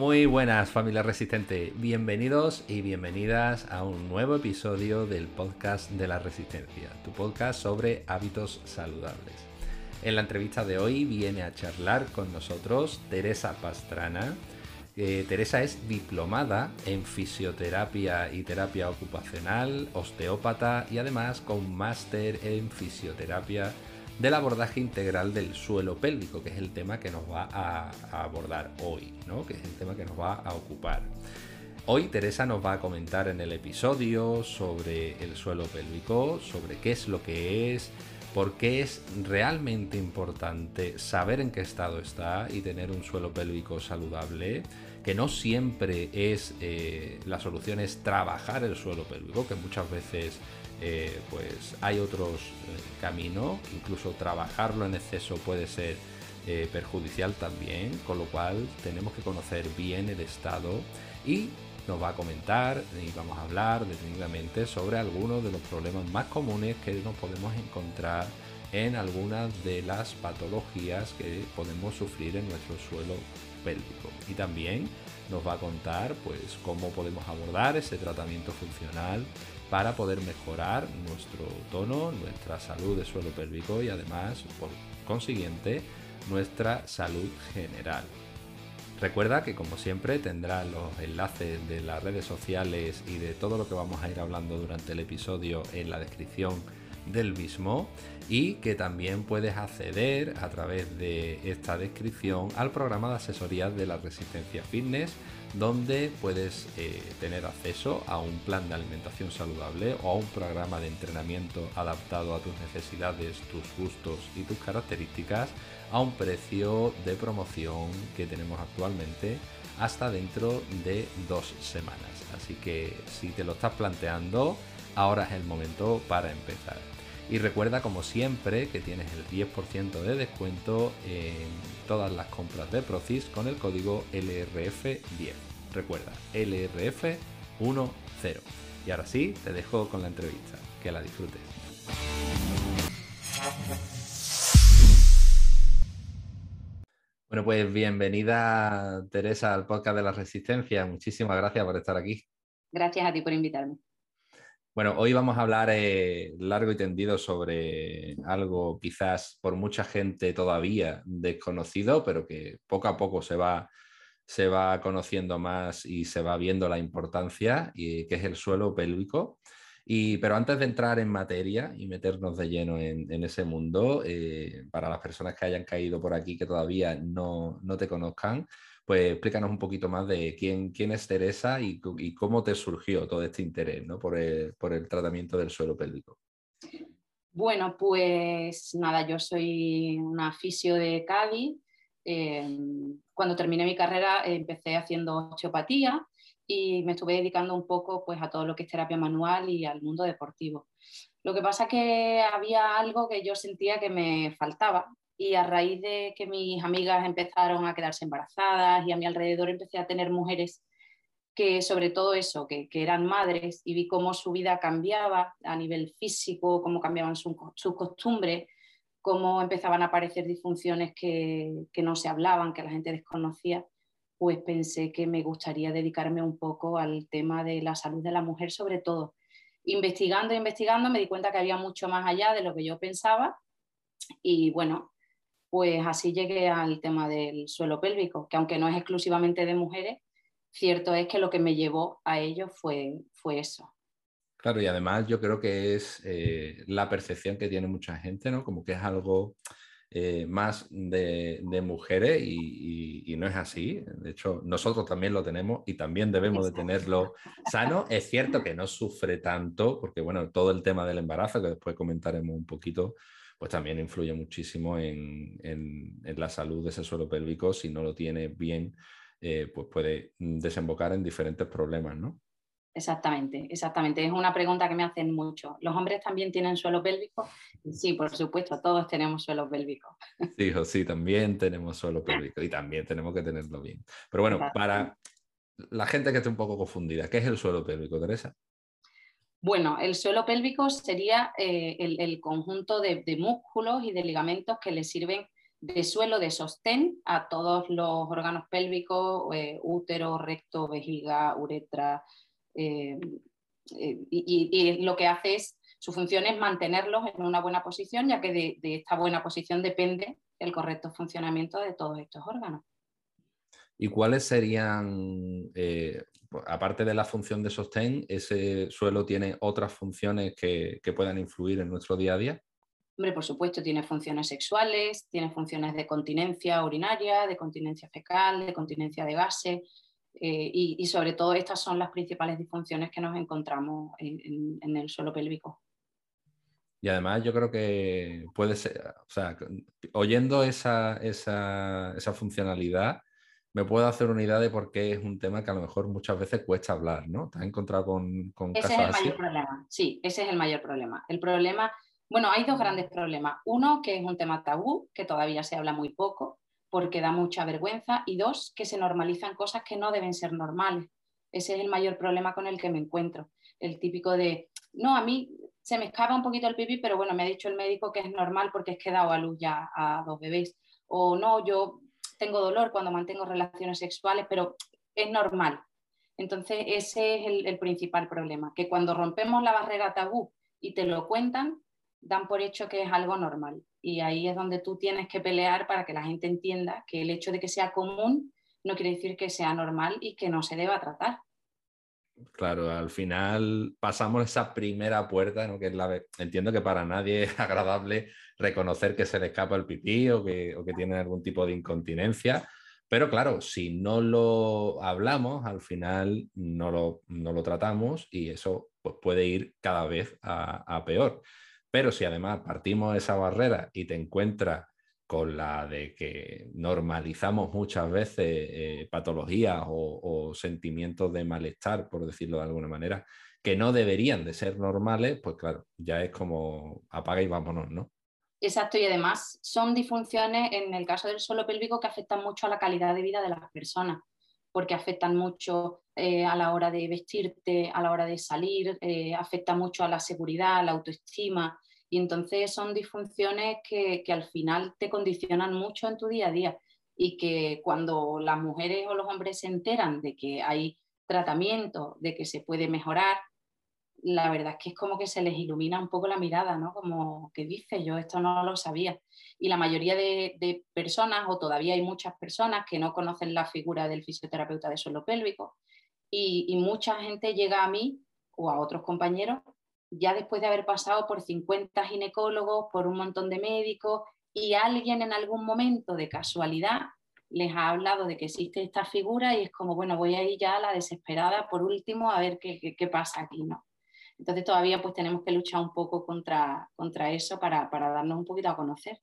Muy buenas familia resistente, bienvenidos y bienvenidas a un nuevo episodio del podcast de la resistencia, tu podcast sobre hábitos saludables. En la entrevista de hoy viene a charlar con nosotros Teresa Pastrana. Eh, Teresa es diplomada en fisioterapia y terapia ocupacional, osteópata y además con máster en fisioterapia del abordaje integral del suelo pélvico, que es el tema que nos va a, abordar hoy, ¿no? que es el tema que nos va a ocupar. Hoy Teresa nos va a comentar en el episodio sobre el suelo pélvico, sobre qué es lo que es, por qué es realmente importante saber en qué estado está y tener un suelo pélvico saludable, que no siempre es eh, la solución es trabajar el suelo pélvico, que muchas veces eh, pues hay otros eh, caminos, incluso trabajarlo en exceso puede ser eh, perjudicial también, con lo cual tenemos que conocer bien el estado y nos va a comentar y vamos a hablar detenidamente sobre algunos de los problemas más comunes que nos podemos encontrar en algunas de las patologías que podemos sufrir en nuestro suelo pélvico. Y también nos va a contar pues cómo podemos abordar ese tratamiento funcional para poder mejorar nuestro tono, nuestra salud de suelo pélvico y además, por consiguiente, nuestra salud general. Recuerda que como siempre tendrás los enlaces de las redes sociales y de todo lo que vamos a ir hablando durante el episodio en la descripción del mismo y que también puedes acceder a través de esta descripción al programa de asesoría de la resistencia fitness donde puedes eh, tener acceso a un plan de alimentación saludable o a un programa de entrenamiento adaptado a tus necesidades, tus gustos y tus características a un precio de promoción que tenemos actualmente hasta dentro de dos semanas. Así que si te lo estás planteando, ahora es el momento para empezar. Y recuerda como siempre que tienes el 10% de descuento en todas las compras de Procis con el código LRF10. Recuerda, LRF10. Y ahora sí, te dejo con la entrevista. Que la disfrutes. Bueno, pues bienvenida Teresa al podcast de la Resistencia. Muchísimas gracias por estar aquí. Gracias a ti por invitarme. Bueno, hoy vamos a hablar eh, largo y tendido sobre algo quizás por mucha gente todavía desconocido, pero que poco a poco se va, se va conociendo más y se va viendo la importancia, y, que es el suelo pélvico. Y, pero antes de entrar en materia y meternos de lleno en, ese mundo, eh, para las personas que hayan caído por aquí que todavía no, no te conozcan, pues explícanos un poquito más de quién, quién es Teresa y, cómo te surgió todo este interés por, el, tratamiento del suelo pélvico. Bueno, pues nada, yo soy una fisio de Cádiz. Eh, cuando terminé mi carrera empecé haciendo osteopatía y me estuve dedicando un poco pues, a todo lo que es terapia manual y al mundo deportivo. Lo que pasa es que había algo que yo sentía que me faltaba y a raíz de que mis amigas empezaron a quedarse embarazadas y a mi alrededor empecé a tener mujeres que sobre todo eso, que, eran madres y vi cómo su vida cambiaba a nivel físico, cómo cambiaban sus su costumbres, cómo empezaban a aparecer disfunciones que, que no se hablaban, que la gente desconocía, pues pensé que me gustaría dedicarme un poco al tema de la salud de la mujer sobre todo. Investigando, investigando, me di cuenta que había mucho más allá de lo que yo pensaba y bueno, pues así llegué al tema del suelo pélvico, que aunque no es exclusivamente de mujeres, cierto es que lo que me llevó a ello fue, fue eso. Claro, y además yo creo que es eh, la percepción que tiene mucha gente, ¿no? Como que es algo eh, más de, mujeres y, no es así. De hecho, nosotros también lo tenemos y también debemos de tenerlo sano. Es cierto que no sufre tanto, porque bueno, todo el tema del embarazo, que después comentaremos un poquito, pues también influye muchísimo en, la salud de ese suelo pélvico. Si no lo tiene bien, eh, pues puede desembocar en diferentes problemas, ¿no? Exactamente, exactamente. Es una pregunta que me hacen mucho. ¿Los hombres también tienen suelo pélvico? Sí, por supuesto, todos tenemos suelo pélvico. Sí, sí, también tenemos suelo pélvico y también tenemos que tenerlo bien. Pero bueno, para la gente que esté un poco confundida, ¿qué es el suelo pélvico, Teresa? Bueno, el suelo pélvico sería eh, el, conjunto de, músculos y de ligamentos que le sirven de suelo de sostén a todos los órganos pélvicos, eh, útero, recto, vejiga, uretra. Eh, y, lo que hace es, su función es mantenerlos en una buena posición, ya que de esta buena posición depende el correcto funcionamiento de todos estos órganos. ¿Y cuáles serían, aparte de la función de sostén, ese suelo tiene otras funciones que, que puedan influir en nuestro día a día? Hombre, por supuesto, tiene funciones sexuales, tiene funciones de continencia urinaria, de continencia fecal, de continencia de gases, eh, y, sobre todo estas son las principales disfunciones que nos encontramos en, el suelo pélvico. Y además yo creo que puede ser, o sea, oyendo esa, esa, esa, funcionalidad, me puedo hacer una idea de por qué es un tema que a lo mejor muchas veces cuesta hablar, ¿no? ¿Te has encontrado con, con ese es el mayor problema, sí, ese es el mayor problema. El problema bueno, hay dos grandes problemas. Uno, que es un tema tabú, que todavía se habla muy poco, porque da mucha vergüenza. Y dos, que se normalizan cosas que no deben ser normales. Ese es el mayor problema con el que me encuentro. El típico de, no, a mí se me escapa un poquito el pipí, pero bueno, me ha dicho el médico que es normal porque es que he dado a luz ya a dos bebés. O no, yo tengo dolor cuando mantengo relaciones sexuales, pero es normal. Entonces, ese es el, principal problema, que cuando rompemos la barrera tabú y te lo cuentan, dan por hecho que es algo normal. Y ahí es donde tú tienes que pelear para que la gente entienda que el hecho de que sea común no quiere decir que sea normal y que no se deba tratar. Claro, al final pasamos esa primera puerta, ¿no? que es la... entiendo que para nadie es agradable reconocer que se le escapa el pipí o que, o que tiene algún tipo de incontinencia, pero claro, si no lo hablamos, al final no lo, no lo tratamos y eso pues, puede ir cada vez a, a peor. Pero si además partimos de esa barrera y te encuentras con la de que normalizamos muchas veces eh, patologías o, sentimientos de malestar, por decirlo de alguna manera, que no deberían de ser normales, pues claro, ya es como apaga y vámonos, ¿no? Exacto, y además son disfunciones en el caso del suelo pélvico que afectan mucho a la calidad de vida de las personas, porque afectan mucho eh, a la hora de vestirte, a la hora de salir, eh, afecta mucho a la seguridad, a la autoestima. Y entonces son disfunciones que, al final te condicionan mucho en tu día a día y que cuando las mujeres o los hombres se enteran de que hay tratamiento, de que se puede mejorar, la verdad es que es como que se les ilumina un poco la mirada, ¿no? Como que dice, yo esto no lo sabía. Y la mayoría de, personas, o todavía hay muchas personas que no conocen la figura del fisioterapeuta de suelo pélvico, y, mucha gente llega a mí o a otros compañeros ya después de haber pasado por 50 ginecólogos, por un montón de médicos, y alguien en algún momento de casualidad les ha hablado de que existe esta figura y es como, bueno, voy a ir ya a la desesperada por último a ver qué, qué, pasa aquí, ¿no? Entonces todavía pues tenemos que luchar un poco contra, contra eso para, para darnos un poquito a conocer.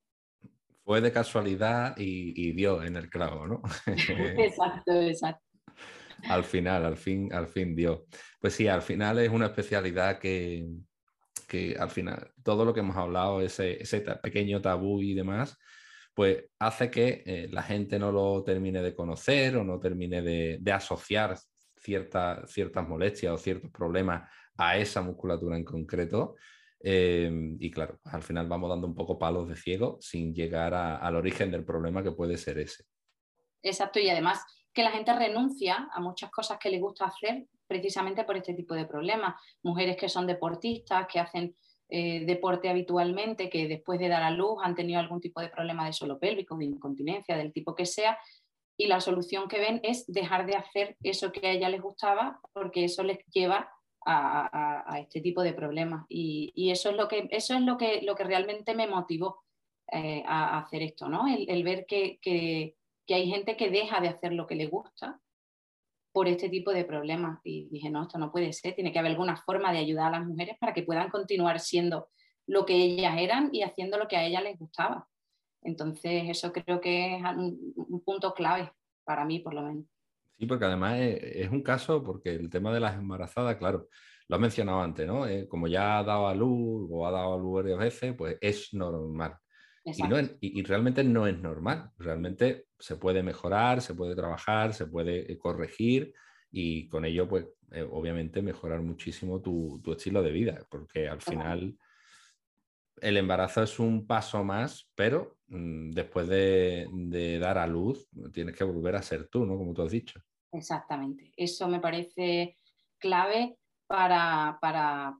Fue de casualidad y, dio en el clavo, ¿no? exacto, exacto al final, al fin, al fin dio. Pues sí, al final es una especialidad que, que al final todo lo que hemos hablado, ese, ese pequeño tabú y demás, pues hace que eh, la gente no lo termine de conocer o no termine de, asociar ciertas molestias o ciertos problemas a esa musculatura en concreto. Eh, y claro, al final vamos dando un poco palos de ciego sin llegar al origen del problema que puede ser ese. Exacto, y además que la gente renuncia a muchas cosas que le gusta hacer precisamente por este tipo de problemas. Mujeres que son deportistas, que hacen eh, deporte habitualmente, que después de dar a luz han tenido algún tipo de problema de suelo pélvico, de incontinencia, del tipo que sea, y la solución que ven es dejar de hacer eso que a ella les gustaba porque eso les lleva a, este tipo de problemas. Y, eso es lo que, eso es lo que, lo que realmente me motivó eh, a, hacer esto, ¿no? el, ver que, que hay gente que deja de hacer lo que le gusta por este tipo de problemas. Y dije, no, esto no puede ser, tiene que haber alguna forma de ayudar a las mujeres para que puedan continuar siendo lo que ellas eran y haciendo lo que a ellas les gustaba. Entonces, eso creo que es un, punto clave para mí, por lo menos. Sí, porque además es, un caso, porque el tema de las embarazadas, claro, lo has mencionado antes, ¿no? Eh, como ya ha dado a luz o ha dado a luz varias veces, pues es normal. Y, realmente no es normal, realmente se puede mejorar, se puede trabajar, se puede eh, corregir y con ello, pues, eh, obviamente mejorar muchísimo tu, estilo de vida, porque al final el embarazo es un paso más, pero mm, después de, dar a luz tienes que volver a ser tú, ¿no? Como tú has dicho. Exactamente. Eso me parece clave para, para,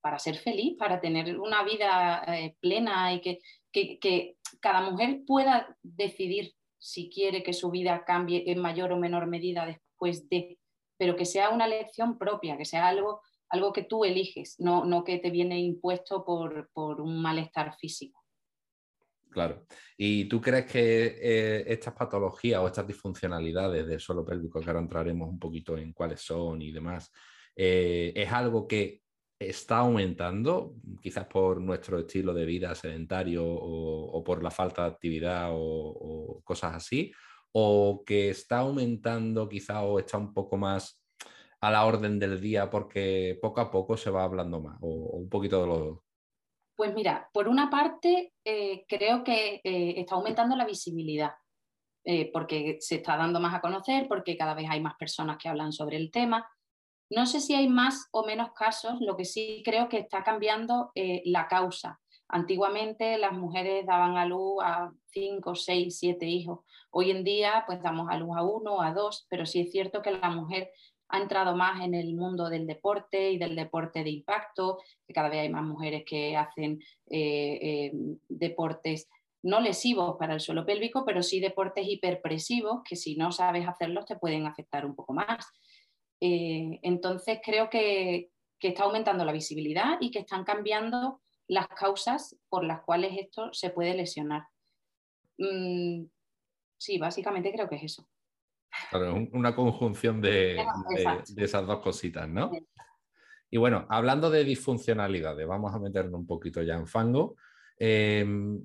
para ser feliz, para tener una vida eh, plena y que, que, cada mujer pueda decidir si quiere que su vida cambie en mayor o menor medida después de, pero que sea una elección propia, que sea algo, algo que tú eliges, no, no que te viene impuesto por, por un malestar físico. Claro. ¿Y tú crees que eh, estas patologías o estas disfuncionalidades del suelo pélvico, que ahora entraremos un poquito en cuáles son y demás, eh, es algo que está aumentando, quizás por nuestro estilo de vida sedentario o, por la falta de actividad o, cosas así, o que está aumentando quizás o está un poco más a la orden del día porque poco a poco se va hablando más, o, un poquito de los Pues mira, por una parte eh, creo que eh, está aumentando la visibilidad, eh, porque se está dando más a conocer, porque cada vez hay más personas que hablan sobre el tema no sé si hay más o menos casos, lo que sí creo que está cambiando eh, la causa. Antiguamente las mujeres daban a luz a cinco, seis, siete hijos. Hoy en día pues damos a luz a uno, a dos, pero sí es cierto que la mujer ha entrado más en el mundo del deporte y del deporte de impacto, que cada vez hay más mujeres que hacen eh, eh, deportes no lesivos para el suelo pélvico, pero sí deportes hiperpresivos que si no sabes hacerlos te pueden afectar un poco más. Eh, entonces creo que, está aumentando la visibilidad y que están cambiando las causas por las cuales esto se puede lesionar. Mm, sí, básicamente creo que es eso. una conjunción de, esas dos cositas, ¿no? Y bueno, hablando de disfuncionalidades, vamos a meternos un poquito ya en fango. Em,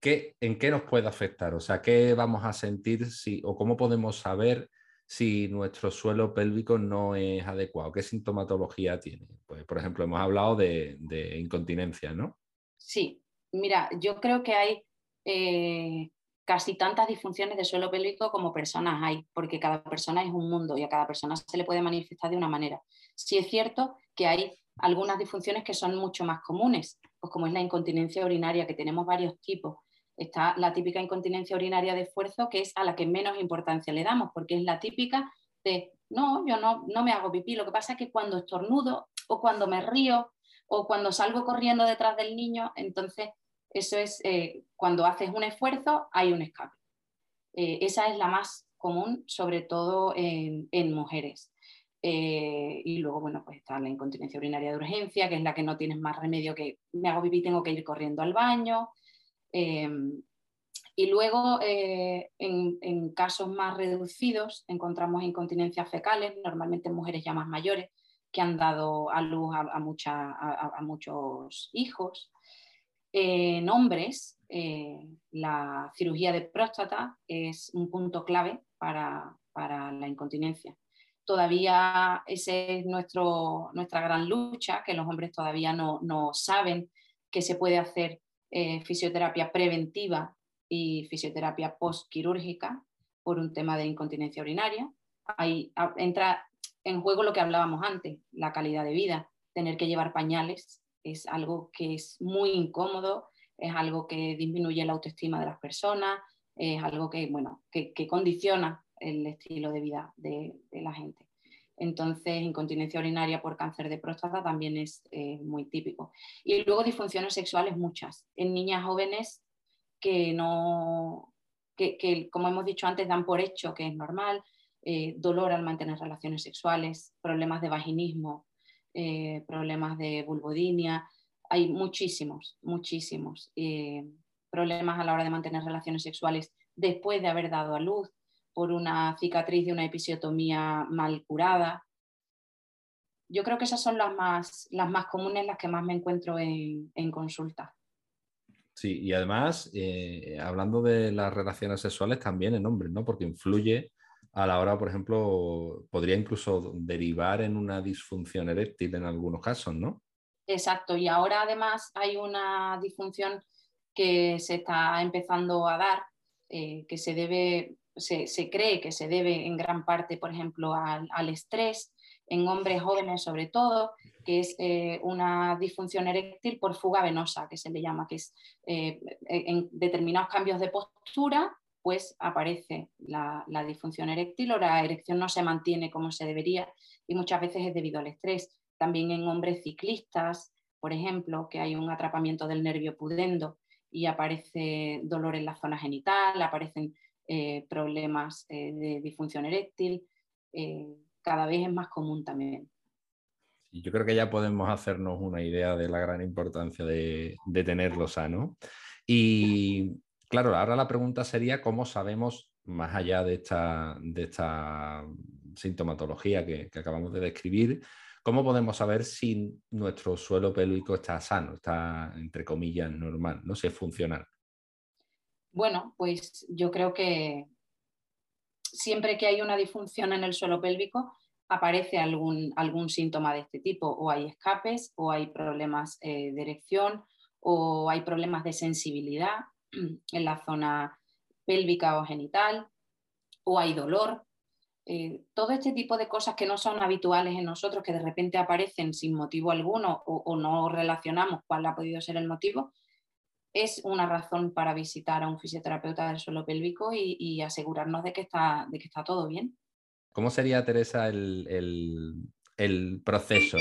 ¿En qué nos puede afectar? O sea, ¿qué vamos a sentir si, o cómo podemos saber si nuestro suelo pélvico no es adecuado? ¿Qué sintomatología tiene? Pues, por ejemplo, hemos hablado de, incontinencia, ¿no? Sí, mira, yo creo que hay eh, casi tantas disfunciones de suelo pélvico como personas hay, porque cada persona es un mundo y a cada persona se le puede manifestar de una manera. Sí es cierto que hay algunas disfunciones que son mucho más comunes, pues como es la incontinencia urinaria, que tenemos varios tipos. Está la típica incontinencia urinaria de esfuerzo, que es a la que menos importancia le damos, porque es la típica de, no, yo no, no me hago pipí, lo que pasa es que cuando estornudo o cuando me río o cuando salgo corriendo detrás del niño, entonces eso es eh, cuando haces un esfuerzo, hay un escape. Eh, esa es la más común, sobre todo en, mujeres. Eh, y luego, bueno, pues está la incontinencia urinaria de urgencia, que es la que no tienes más remedio que me hago pipí, tengo que ir corriendo al baño. Em, y luego, eh, en, casos más reducidos, encontramos incontinencias fecales, normalmente en mujeres ya más mayores, que han dado a luz a, muchos hijos. en hombres, eh, la cirugía de próstata es un punto clave para, la incontinencia. Todavía esa es nuestro, nuestra gran lucha, que los hombres todavía no, no saben qué se puede hacer eh, fisioterapia preventiva y fisioterapia postquirúrgica por un tema de incontinencia urinaria. Ahí entra en juego lo que hablábamos antes, la calidad de vida. Tener que llevar pañales es algo que es muy incómodo, es algo que disminuye la autoestima de las personas, es algo que, bueno, que, condiciona el estilo de vida de la gente. Entonces, incontinencia urinaria por cáncer de próstata también es eh, muy típico. Y luego disfunciones sexuales muchas. En niñas jóvenes que no, que, como hemos dicho antes, dan por hecho que es normal, eh, dolor al mantener relaciones sexuales, problemas de vaginismo, eh, problemas de vulvodinia. Hay muchísimos, muchísimos problemas a la hora de mantener relaciones sexuales después de haber dado a luz, por una cicatriz de una episiotomía mal curada. Yo creo que esas son las más, las más comunes, las que más me encuentro en, consulta. Sí, y además, eh, hablando de las relaciones sexuales, también en hombres, ¿no? Porque influye a la hora, por ejemplo, podría incluso derivar en una disfunción eréctil en algunos casos, ¿no? Exacto, y ahora además hay una disfunción que se está empezando a dar, eh, que se debe se, cree que se debe en gran parte, por ejemplo, al, estrés en hombres jóvenes sobre todo, que es eh, una disfunción eréctil por fuga venosa, que se le llama, que es eh, en determinados cambios de postura, pues aparece la, la, disfunción eréctil o la erección no se mantiene como se debería y muchas veces es debido al estrés. También en hombres ciclistas, por ejemplo, que hay un atrapamiento del nervio pudendo y aparece dolor en la zona genital, aparecen eh, problemas de disfunción eréctil, cada vez es más común también yo creo que ya podemos hacernos una idea de la gran importancia de, tenerlo sano. Y claro, ahora la pregunta sería cómo sabemos, más allá de esta, sintomatología que, acabamos de describir, cómo podemos saber si nuestro suelo pélvico está sano, está, entre comillas, normal, no sé, funcional. Bueno, pues yo creo que siempre que hay una disfunción en el suelo pélvico, aparece algún, algún síntoma de este tipo, o hay escapes, o hay problemas eh, de erección, o hay problemas de sensibilidad en la zona pélvica o genital, o hay dolor. Eh, todo este tipo de cosas que no son habituales en nosotros, que de repente aparecen sin motivo alguno o, no relacionamos cuál ha podido ser el motivo, es una razón para visitar a un fisioterapeuta del suelo pélvico y, y asegurarnos de que, está, de que está todo bien. ¿Cómo sería, Teresa, el, proceso?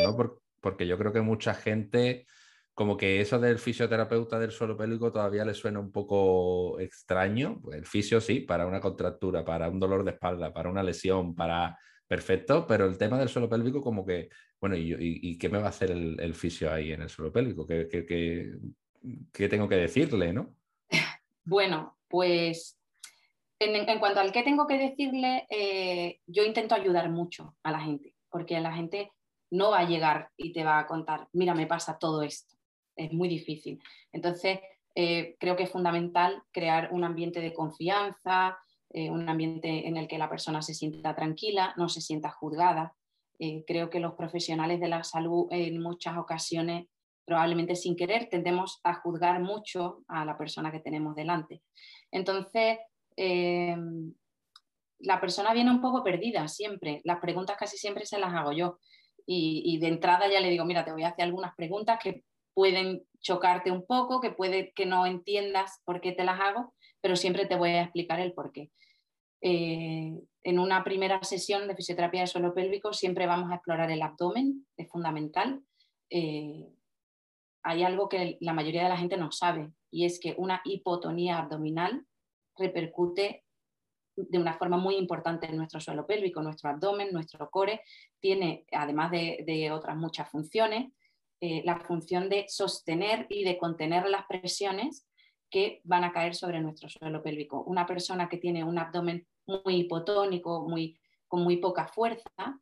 porque yo creo que mucha gente, como que eso del fisioterapeuta del suelo pélvico todavía le suena un poco extraño. Pues el fisio sí, para una contractura, para un dolor de espalda, para una lesión, para... Perfecto, pero el tema del suelo pélvico como que, bueno, ¿y, qué me va a hacer el, fisio ahí en el suelo pélvico? ¿Qué, qué tengo que decirle, no? Bueno, pues en, cuanto al que tengo que decirle, eh, yo intento ayudar mucho a la gente, porque la gente no va a llegar y te va a contar, mira, me pasa todo esto. Es muy difícil. Entonces, eh, creo que es fundamental crear un ambiente de confianza, eh, un ambiente en el que la persona se sienta tranquila, no se sienta juzgada. creo que los profesionales de la salud en muchas ocasiones, probablemente sin querer, tendemos a juzgar mucho a la persona que tenemos delante. Entonces, eh, la persona viene un poco perdida siempre. Las preguntas casi siempre se las hago yo. Y, de entrada ya le digo, mira, te voy a hacer algunas preguntas que pueden chocarte un poco, que puede que no entiendas por qué te las hago, pero siempre te voy a explicar el por qué. Eh, en una primera sesión de fisioterapia de suelo pélvico siempre vamos a explorar el abdomen, es fundamental. Eh, hay algo que la mayoría de la gente no sabe y es que una hipotonía abdominal repercute de una forma muy importante en nuestro suelo pélvico, nuestro abdomen, nuestro core. Tiene, además de, otras muchas funciones, eh, la función de sostener y de contener las presiones que van a caer sobre nuestro suelo pélvico. Una persona que tiene un abdomen muy hipotónico, muy, con muy poca fuerza,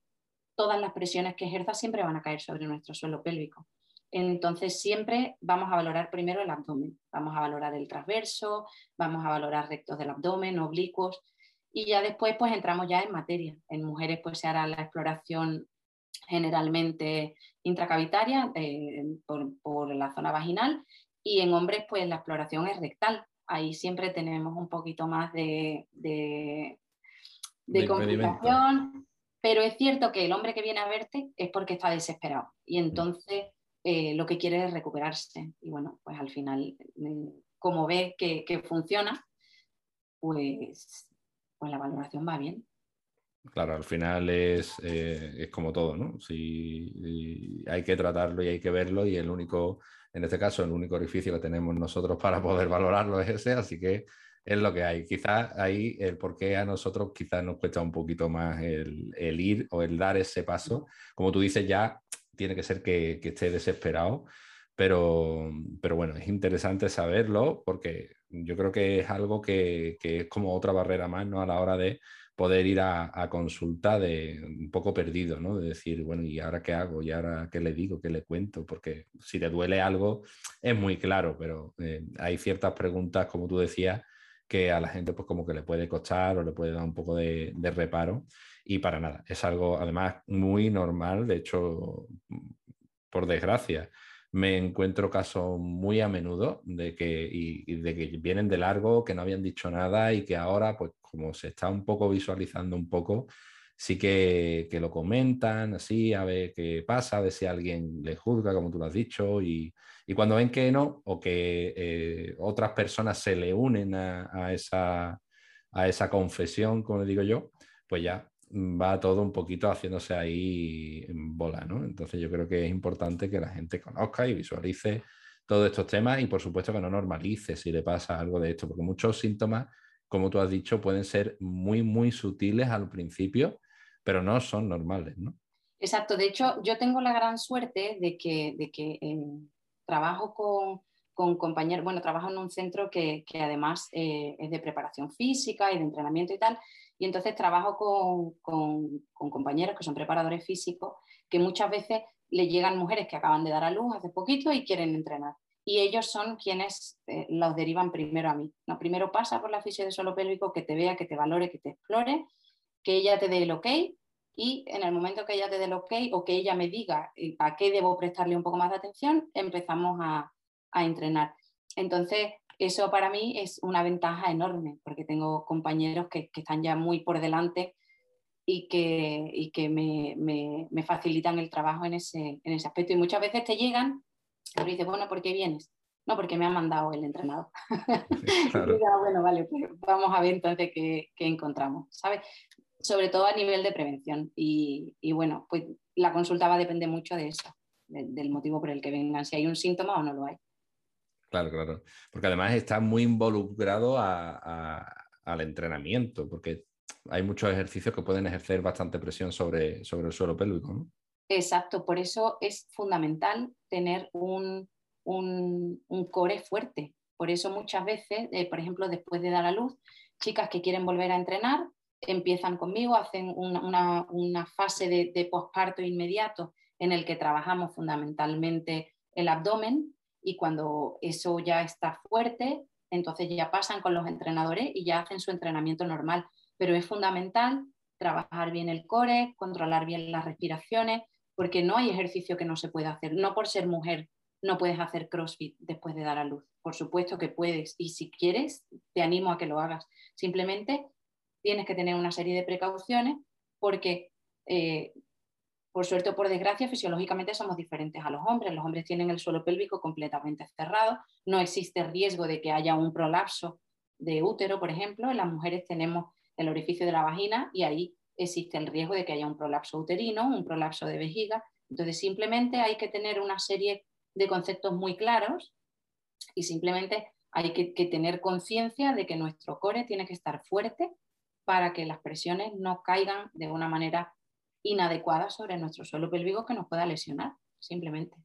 todas las presiones que ejerza siempre van a caer sobre nuestro suelo pélvico. Entonces siempre vamos a valorar primero el abdomen, vamos a valorar el transverso, vamos a valorar rectos del abdomen, oblicuos y ya después pues entramos ya en materia. En mujeres pues se hará la exploración generalmente intracavitaria eh, por, la zona vaginal y en hombres pues la exploración es rectal. Ahí siempre tenemos un poquito más de, de, complicación, pero es cierto que el hombre que viene a verte es porque está desesperado y entonces eh, lo que quiere es recuperarse. Y bueno, pues al final, mm, como ve que, funciona, pues, pues la valoración va bien. Claro, al final es, eh, como todo, ¿no? Si hay que tratarlo y hay que verlo y el único, en este caso, el único orificio que tenemos nosotros para poder valorarlo es ese, así que es lo que hay. Quizás ahí el por qué a nosotros quizás nos cuesta un poquito más el, el, ir o el dar ese paso. Como tú dices, ya tiene que ser que, esté desesperado, pero, bueno, es interesante saberlo porque yo creo que es algo que, es como otra barrera más ¿no? a la hora de poder ir a, consulta de un poco perdido, ¿no? De decir, bueno, ¿y ahora qué hago? ¿Y ahora qué le digo? ¿Qué le cuento? Porque si te duele algo es muy claro, pero eh, hay ciertas preguntas, como tú decías, que a la gente pues como que le puede costar o le puede dar un poco de reparo y para nada. Es algo además muy normal, de hecho, por desgracia, me encuentro casos muy a menudo de que, y, de que vienen de largo, que no habían dicho nada y que ahora, pues como se está un poco visualizando un poco, sí que, lo comentan, así, a ver qué pasa, a ver si alguien le juzga, como tú lo has dicho, y, cuando ven que no, o que eh, otras personas se le unen a, esa, a esa confesión, como le digo yo, pues ya va todo un poquito haciéndose ahí en bola, ¿no? Entonces yo creo que es importante que la gente conozca y visualice todos estos temas y por supuesto que no normalice si le pasa algo de esto, porque muchos síntomas, como tú has dicho, pueden ser muy, muy sutiles al principio, pero no son normales, ¿no? Exacto, de hecho yo tengo la gran suerte de que, de que eh, trabajo con, con, compañeros, bueno, trabajo en un centro que, que además eh, es de preparación física y de entrenamiento y tal, y entonces trabajo con, con, compañeros que son preparadores físicos, que muchas veces le llegan mujeres que acaban de dar a luz hace poquito y quieren entrenar. Y ellos son quienes eh, los derivan primero a mí. No, primero pasa por la fisio de suelo pélvico, que te vea, que te valore, que te explore, que ella te dé el ok y en el momento que ella te dé el ok o que ella me diga eh, a qué debo prestarle un poco más de atención, empezamos a, a entrenar. Entonces, eso para mí es una ventaja enorme, porque tengo compañeros que, están ya muy por delante y que, que me, facilitan el trabajo en ese, en ese aspecto. Y muchas veces te llegan y dices, bueno, ¿por qué vienes? No, porque me ha mandado el entrenador. bueno, vale, pues vamos a ver entonces qué, encontramos, ¿sabes? Sobre todo a nivel de prevención. Y, bueno, pues la consulta va a depender mucho de eso, del motivo por el que vengan, si hay un síntoma o no lo hay. Claro, claro. Porque además está muy involucrado al entrenamiento, porque hay muchos ejercicios que pueden ejercer bastante presión sobre, sobre el suelo pélvico. ¿no? Exacto, por eso es fundamental tener un, core fuerte. Por eso muchas veces, eh, por ejemplo, después de dar a luz, chicas que quieren volver a entrenar, empiezan conmigo, hacen una, fase de, de posparto inmediato en el que trabajamos fundamentalmente el abdomen y cuando eso ya está fuerte, entonces ya pasan con los entrenadores y ya hacen su entrenamiento normal. Pero es fundamental trabajar bien el core, controlar bien las respiraciones, porque no hay ejercicio que no se pueda hacer. No por ser mujer no puedes hacer CrossFit después de dar a luz. Por supuesto que puedes y si quieres, te animo a que lo hagas. Simplemente tienes que tener una serie de precauciones porque eh, por suerte o por desgracia, fisiológicamente somos diferentes a los hombres. Los hombres tienen el suelo pélvico completamente cerrado, no existe riesgo de que haya un prolapso de útero, por ejemplo. En las mujeres tenemos el orificio de la vagina y ahí existe el riesgo de que haya un prolapso uterino, un prolapso de vejiga. Entonces, simplemente hay que tener una serie de conceptos muy claros y simplemente hay que, que tener conciencia de que nuestro core tiene que estar fuerte para que las presiones no caigan de una manera inadecuada sobre nuestro suelo pélvico que nos pueda lesionar, simplemente.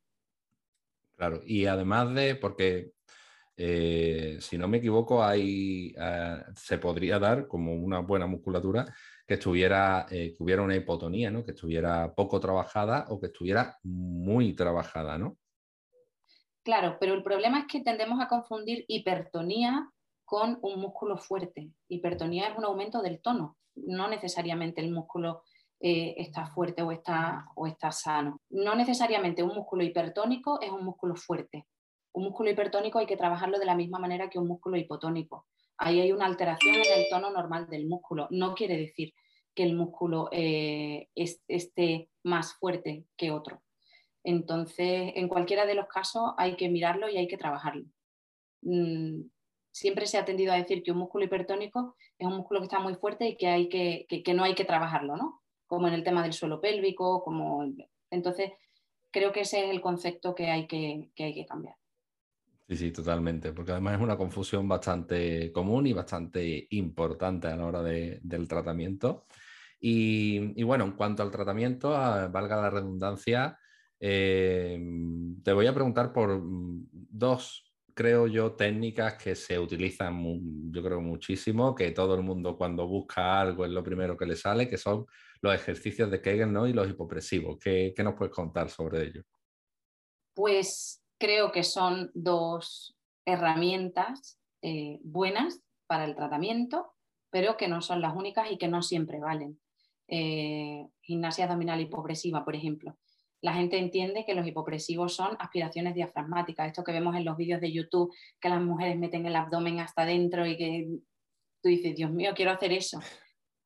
Claro, y además de, porque eh, si no me equivoco, hay, eh, se podría dar como una buena musculatura que estuviera, eh, que hubiera una hipotonía, ¿no? que estuviera poco trabajada o que estuviera muy trabajada, ¿no? Claro, pero el problema es que tendemos a confundir hipertonía con un músculo fuerte. Hipertonía es un aumento del tono, no necesariamente el músculo eh, está fuerte o está, o está sano. No necesariamente un músculo hipertónico es un músculo fuerte. Un músculo hipertónico hay que trabajarlo de la misma manera que un músculo hipotónico. Ahí hay una alteración en el tono normal del músculo. No quiere decir que el músculo eh, esté más fuerte que otro. Entonces, en cualquiera de los casos hay que mirarlo y hay que trabajarlo. Mm, siempre se ha tendido a decir que un músculo hipertónico es un músculo que está muy fuerte y que, hay que, que no hay que trabajarlo, ¿no? Como en el tema del suelo pélvico, como... Entonces, creo que ese es el concepto que hay que, hay que cambiar. Sí, sí, totalmente, porque además es una confusión bastante común y bastante importante a la hora del tratamiento. Y, bueno, en cuanto al tratamiento, valga la redundancia, eh, te voy a preguntar por dos creo yo, técnicas que se utilizan, yo creo, muchísimo, que todo el mundo cuando busca algo es lo primero que le sale, que son los ejercicios de Kegel ¿no? y los hipopresivos. ¿Qué, nos puedes contar sobre ello? Pues creo que son dos herramientas eh, buenas para el tratamiento, pero que no son las únicas y que no siempre valen. Eh, gimnasia abdominal hipopresiva, por ejemplo la gente entiende que los hipopresivos son aspiraciones diafragmáticas, esto que vemos en los vídeos de YouTube, que las mujeres meten el abdomen hasta adentro y que tú dices, Dios mío, quiero hacer eso.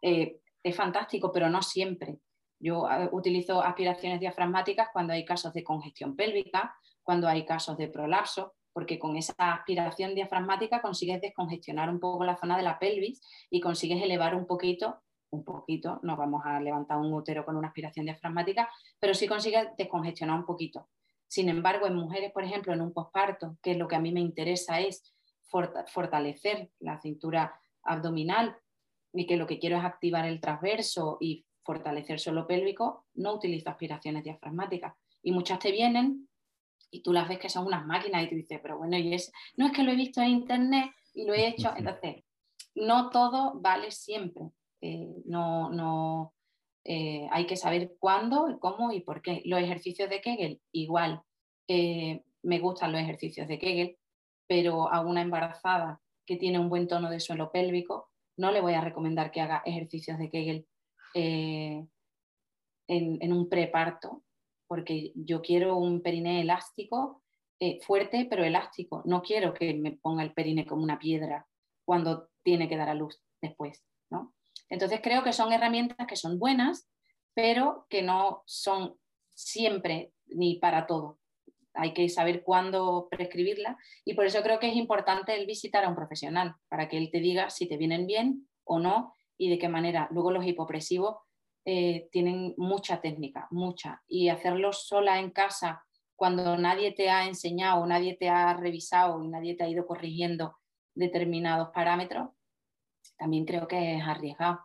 Eh, es fantástico, pero no siempre. Yo utilizo aspiraciones diafragmáticas cuando hay casos de congestión pélvica, cuando hay casos de prolapso, porque con esa aspiración diafragmática consigues descongestionar un poco la zona de la pelvis y consigues elevar un poquito, un poquito, no vamos a levantar un útero con una aspiración diafragmática, pero sí consigues descongestionar un poquito. Sin embargo, en mujeres, por ejemplo, en un posparto, que lo que a mí me interesa es fortalecer la cintura abdominal y que lo que quiero es activar el transverso y fortalecer suelo pélvico, no utilizo aspiraciones diafragmáticas. Y muchas te vienen y tú las ves que son unas máquinas y te dices, pero bueno, y es, no es que lo he visto en internet y lo he hecho. Entonces, no todo vale siempre. Eh, no, no, eh, hay que saber cuándo, cómo y por qué. Los ejercicios de Kegel, igual. Eh, me gustan los ejercicios de Kegel, pero a una embarazada que tiene un buen tono de suelo pélvico, no le voy a recomendar que haga ejercicios de Kegel en, en, un preparto, porque yo quiero un periné elástico, fuerte pero elástico. No quiero que me ponga el periné como una piedra cuando tiene que dar a luz después. ¿no? Entonces creo que son herramientas que son buenas, pero que no son siempre ni para todo. Hay que saber cuándo prescribirla y por eso creo que es importante el visitar a un profesional para que él te diga si te vienen bien o no y de qué manera. Luego los hipopresivos eh, tienen mucha técnica, mucha, y hacerlo sola en casa cuando nadie te ha enseñado, nadie te ha revisado y nadie te ha ido corrigiendo determinados parámetros, también creo que es arriesgado.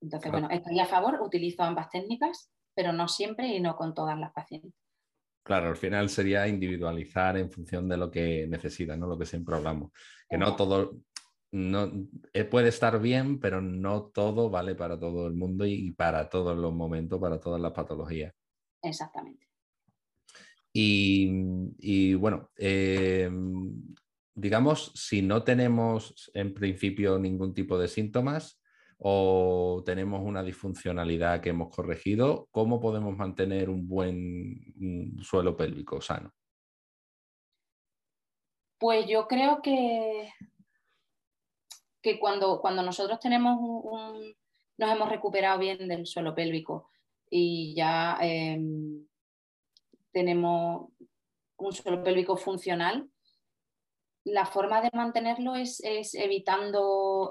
Entonces, bueno, estoy a favor, utilizo ambas técnicas, pero no siempre y no con todas las pacientes. Claro, al final sería individualizar en función de lo que necesita, ¿no? Lo que siempre hablamos. Que no todo, no, eh, puede estar bien, pero no todo vale para todo el mundo y, para todos los momentos, para todas las patologías. Exactamente. Y, bueno, eh, digamos, si no tenemos en principio ningún tipo de síntomas o tenemos una disfuncionalidad que hemos corregido, ¿cómo podemos mantener un buen suelo pélvico sano? Pues yo creo que, que cuando, cuando nosotros tenemos un, nos hemos recuperado bien del suelo pélvico y ya em, tenemos un suelo pélvico funcional, la forma de mantenerlo es, evitando,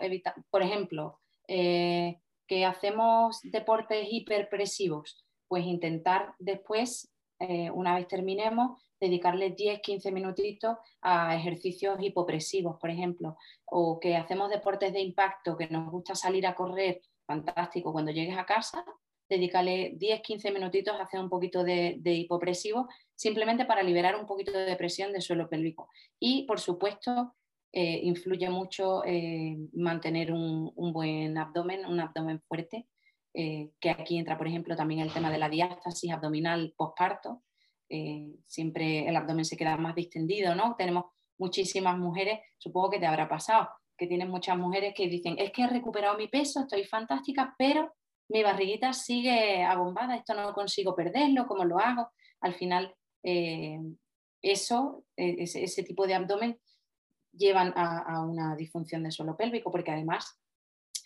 por ejemplo, eh, que hacemos deportes hiperpresivos, pues intentar después, eh, una vez terminemos, dedicarle 10-15 minutitos a ejercicios hipopresivos, por ejemplo, o que hacemos deportes de impacto, que nos gusta salir a correr, fantástico, cuando llegues a casa, dedícale 10-15 minutitos a hacer un poquito de, hipopresivo, simplemente para liberar un poquito de presión del suelo pélvico. Y, por supuesto, eh, influye mucho eh, mantener un, buen abdomen, un abdomen fuerte, eh, que aquí entra, por ejemplo, también el tema de la diástasis abdominal postparto. siempre el abdomen se queda más distendido, ¿no? Tenemos muchísimas mujeres, supongo que te habrá pasado, que tienen muchas mujeres que dicen, es que he recuperado mi peso, estoy fantástica, pero mi barriguita sigue abombada, esto no consigo perderlo, ¿cómo lo hago? Al final, eh, eso, e, ese, tipo de abdomen llevan a, una disfunción del suelo pélvico, porque además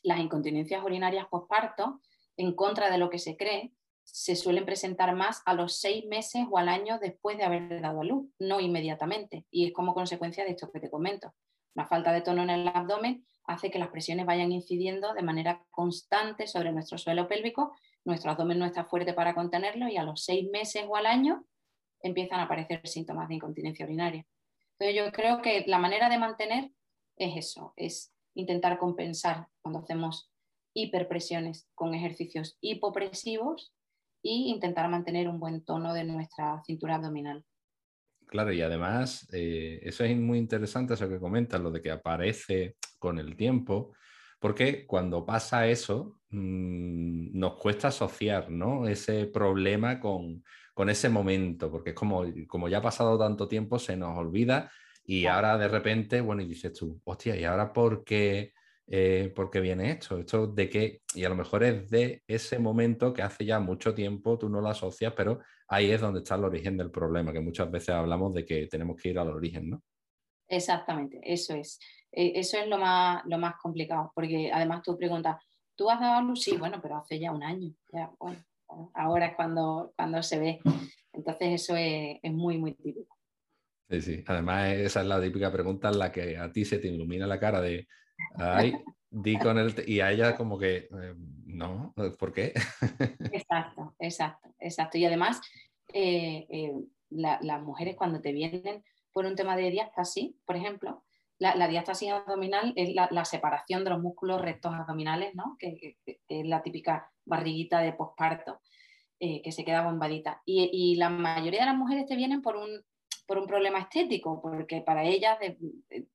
las incontinencias urinarias postparto, en contra de lo que se cree, se suelen presentar más a los seis meses o al año después de haber dado a luz, no inmediatamente. Y es como consecuencia de esto que te comento. Una falta de tono en el abdomen hace que las presiones vayan incidiendo de manera constante sobre nuestro suelo pélvico, nuestro abdomen no está fuerte para contenerlo y a los seis meses o al año empiezan a aparecer síntomas de incontinencia urinaria. Entonces yo creo que la manera de mantener es eso, es intentar compensar cuando hacemos hiperpresiones con ejercicios hipopresivos e intentar mantener un buen tono de nuestra cintura abdominal. Claro, y además, eh, eso es muy interesante, eso que comentas, lo de que aparece con el tiempo, porque cuando pasa eso, mm, nos cuesta asociar ¿no? ese problema con, ese momento, porque es como, como ya ha pasado tanto tiempo, se nos olvida y ahora de repente, bueno, y dices tú, hostia, ¿y ahora por qué, eh, por qué viene esto? ¿Esto de qué? Y a lo mejor es de ese momento que hace ya mucho tiempo tú no lo asocias, pero ahí es donde está el origen del problema, que muchas veces hablamos de que tenemos que ir al origen, ¿no? Exactamente, eso es. E, eso es lo más, lo más complicado, porque además tú preguntas, ¿Tú has dado a luz? Sí, bueno, pero hace ya un año. bueno, ahora es cuando, cuando se ve. Entonces eso es, muy, muy típico. Sí, sí. Además, esa es la típica pregunta en la que a ti se te ilumina la cara de, ay, di con el... Y a ella como que, eh, no, ¿por qué? exacto, exacto, exacto. Y además, eh, eh, las mujeres cuando te vienen por un tema de diástasis, por ejemplo, la, diástasis abdominal es la, separación de los músculos rectos abdominales, ¿no? que, es la típica barriguita de posparto eh, que se queda bombadita. Y, la mayoría de las mujeres te vienen por un, por un problema estético, porque para ellas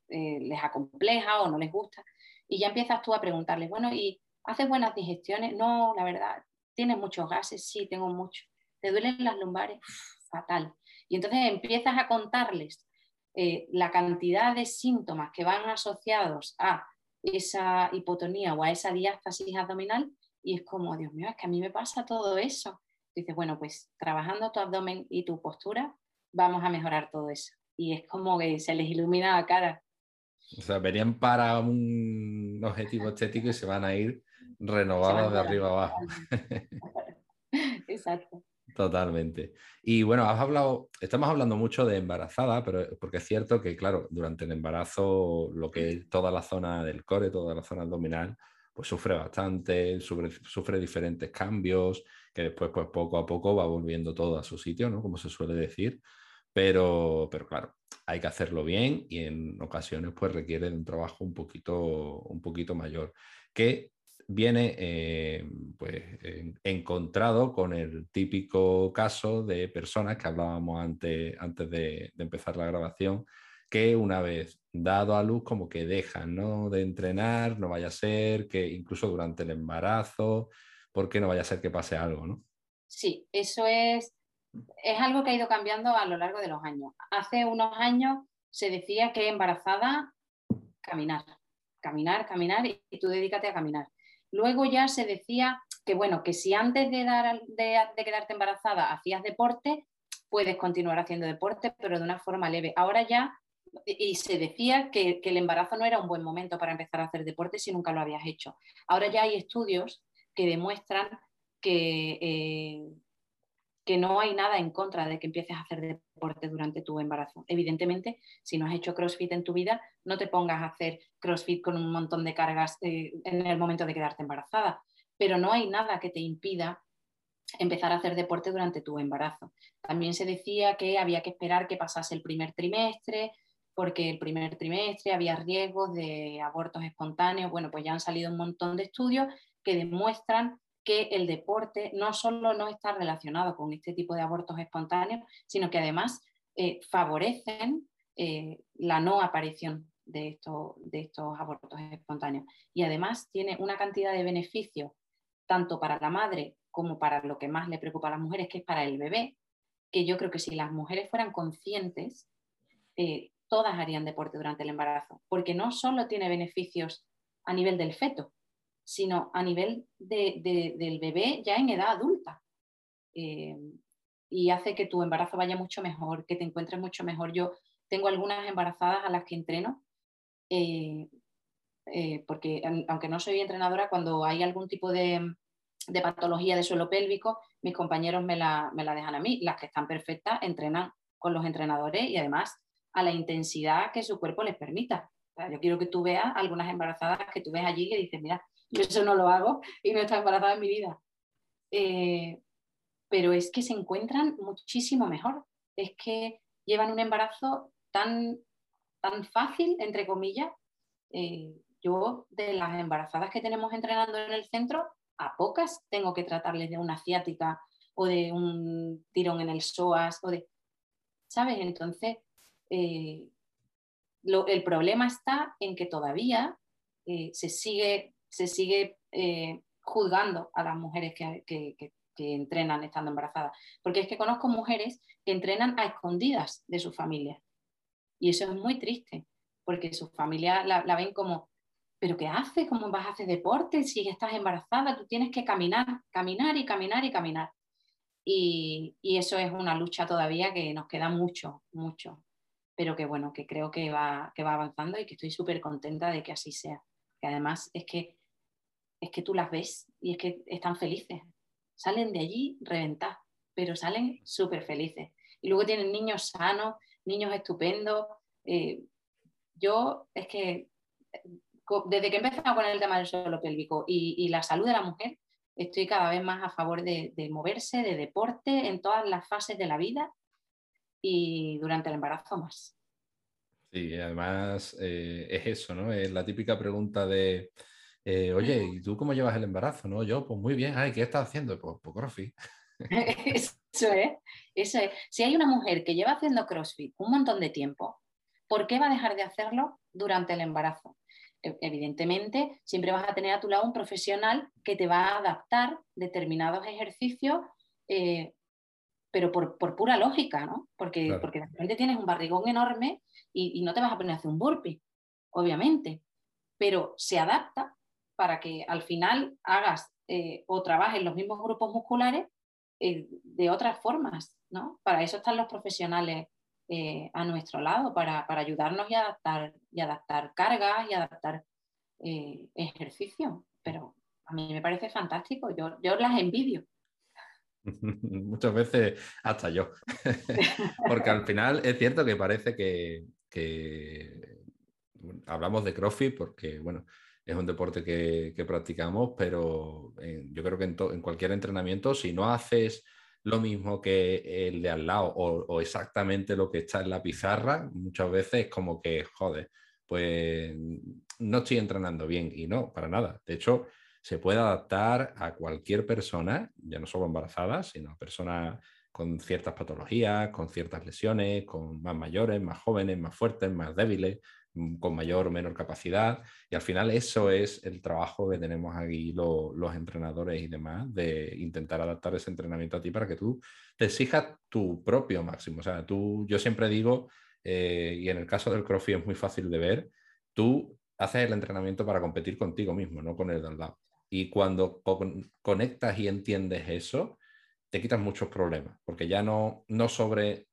les acompleja o no les gusta. Y ya empiezas tú a preguntarles, bueno, ¿y haces buenas digestiones? No, la verdad, ¿tienes muchos gases? Sí, tengo muchos. ¿Te duelen las lumbares? fatal. Y entonces empiezas a contarles eh, la cantidad de síntomas que van asociados a esa hipotonía o a esa diástasis abdominal y es como, Dios mío, es que a mí me pasa todo eso. Dices, bueno, pues trabajando tu abdomen y tu postura, vamos a mejorar todo eso. Y es como que se les ilumina la cara. O sea, venían para un objetivo estético y se van a ir renovados de arriba abajo. Exacto. Totalmente. Y bueno, has hablado, estamos hablando mucho de embarazada, pero porque es cierto que, claro, durante el embarazo, lo que es toda la zona del core, toda la zona abdominal, pues sufre bastante, sufre, diferentes cambios, que después, pues poco a poco va volviendo todo a su sitio, ¿no? Como se suele decir. Pero, pero claro, hay que hacerlo bien y en ocasiones, pues requiere de un trabajo un poquito, un poquito mayor. Que viene eh, pues, encontrado con el típico caso de personas que hablábamos antes, antes de, empezar la grabación, que una vez dado a luz como que dejan ¿no? de entrenar, no vaya a ser que incluso durante el embarazo, porque no vaya a ser que pase algo, ¿no? Sí, eso es, es algo que ha ido cambiando a lo largo de los años. Hace unos años se decía que embarazada, caminar, caminar, caminar y tú dedícate a caminar. Luego ya se decía que, bueno, que si antes de, dar, de, quedarte embarazada hacías deporte, puedes continuar haciendo deporte, pero de una forma leve. Ahora ya, y se decía que, el embarazo no era un buen momento para empezar a hacer deporte si nunca lo habías hecho. Ahora ya hay estudios que demuestran que, eh, que no hay nada en contra de que empieces a hacer deporte durante tu embarazo. Evidentemente, si no has hecho CrossFit en tu vida, no te pongas a hacer CrossFit con un montón de cargas eh, en el momento de quedarte embarazada, pero no hay nada que te impida empezar a hacer deporte durante tu embarazo. También se decía que había que esperar que pasase el primer trimestre, porque el primer trimestre había riesgos de abortos espontáneos. Bueno, pues ya han salido un montón de estudios que demuestran que el deporte no solo no está relacionado con este tipo de abortos espontáneos, sino que además eh, favorecen eh, la no aparición de, esto, de estos abortos espontáneos. Y además tiene una cantidad de beneficios, tanto para la madre como para lo que más le preocupa a las mujeres, que es para el bebé, que yo creo que si las mujeres fueran conscientes, eh, todas harían deporte durante el embarazo, porque no solo tiene beneficios a nivel del feto, sino a nivel del bebé ya en edad adulta. Eh, y hace que tu embarazo vaya mucho mejor, que te encuentres mucho mejor. Yo tengo algunas embarazadas a las que entreno, eh, eh, porque aunque no soy entrenadora, cuando hay algún tipo de, patología de suelo pélvico, mis compañeros me la, me la dejan a mí. Las que están perfectas entrenan con los entrenadores y además a la intensidad que su cuerpo les permita. yo quiero que tú veas algunas embarazadas que tú ves allí y dices, mira, yo eso no lo hago y no he embarazada en mi vida. Eh, pero es que se encuentran muchísimo mejor. Es que llevan un embarazo tan, tan fácil, entre comillas. Eh, yo, de las embarazadas que tenemos entrenando en el centro, a pocas tengo que tratarles de una ciática o de un tirón en el psoas o de. ¿Sabes? Entonces, eh, el problema está en que todavía se sigue se sigue eh, juzgando a las mujeres que, entrenan estando embarazadas. Porque es que conozco mujeres que entrenan a escondidas de su familia. Y eso es muy triste, porque su familia la, ven como, ¿pero qué haces? ¿Cómo vas a hacer deporte si estás embarazada? Tú tienes que caminar, caminar y caminar y caminar. Y, eso es una lucha todavía que nos queda mucho, mucho. Pero que bueno, que creo que va, que va avanzando y que estoy súper contenta de que así sea. Que además es que es que tú las ves y es que están felices. Salen de allí reventados, pero salen súper felices. Y luego tienen niños sanos, niños estupendos. Eh, yo es que desde que he con el tema del suelo pélvico y, la salud de la mujer, estoy cada vez más a favor de, moverse, de deporte en todas las fases de la vida y durante el embarazo más. Sí, además eh, es eso, ¿no? Es la típica pregunta de, eh, oye, ¿y tú cómo llevas el embarazo? No, yo, pues muy bien, ay, ¿qué estás haciendo? Pues, pues CrossFit. eso es, eso es. Si hay una mujer que lleva haciendo CrossFit un montón de tiempo, ¿por qué va a dejar de hacerlo durante el embarazo? E, evidentemente, siempre vas a tener a tu lado un profesional que te va a adaptar determinados ejercicios, eh, pero por, pura lógica, ¿no? Porque, porque de repente tienes un barrigón enorme y, no te vas a poner a hacer un burpee, obviamente, pero se adapta para que al final hagas eh, o trabajes los mismos grupos musculares eh, de otras formas, ¿no? Para eso están los profesionales eh, a nuestro lado para, ayudarnos y adaptar, y adaptar cargas y adaptar ejercicio. Pero a mí me parece fantástico, yo, las envidio. Muchas veces hasta yo. Porque al final es cierto que parece que, hablamos de CrossFit porque, bueno, es un deporte que, practicamos, pero yo creo que en, cualquier entrenamiento, si no haces lo mismo que el de al lado o, exactamente lo que está en la pizarra, muchas veces es como que, joder, pues no estoy entrenando bien y no, para nada. De hecho, se puede adaptar a cualquier persona, ya no solo embarazadas, sino a personas con ciertas patologías, con ciertas lesiones, con más mayores, más jóvenes, más fuertes, más débiles. Mm, con mayor o menor capacidad. Y al final eso es el trabajo que tenemos aquí los entrenadores y demás, de intentar adaptar ese entrenamiento a ti para que tú te exijas tu propio máximo. O sea, tú, yo siempre digo, eh, y en el caso del CrossFit es muy fácil de ver, tú haces el entrenamiento para competir contigo mismo, no con el de al lado. Y cuando conectas y entiendes eso, te quitas muchos problemas, porque ya no, no sobre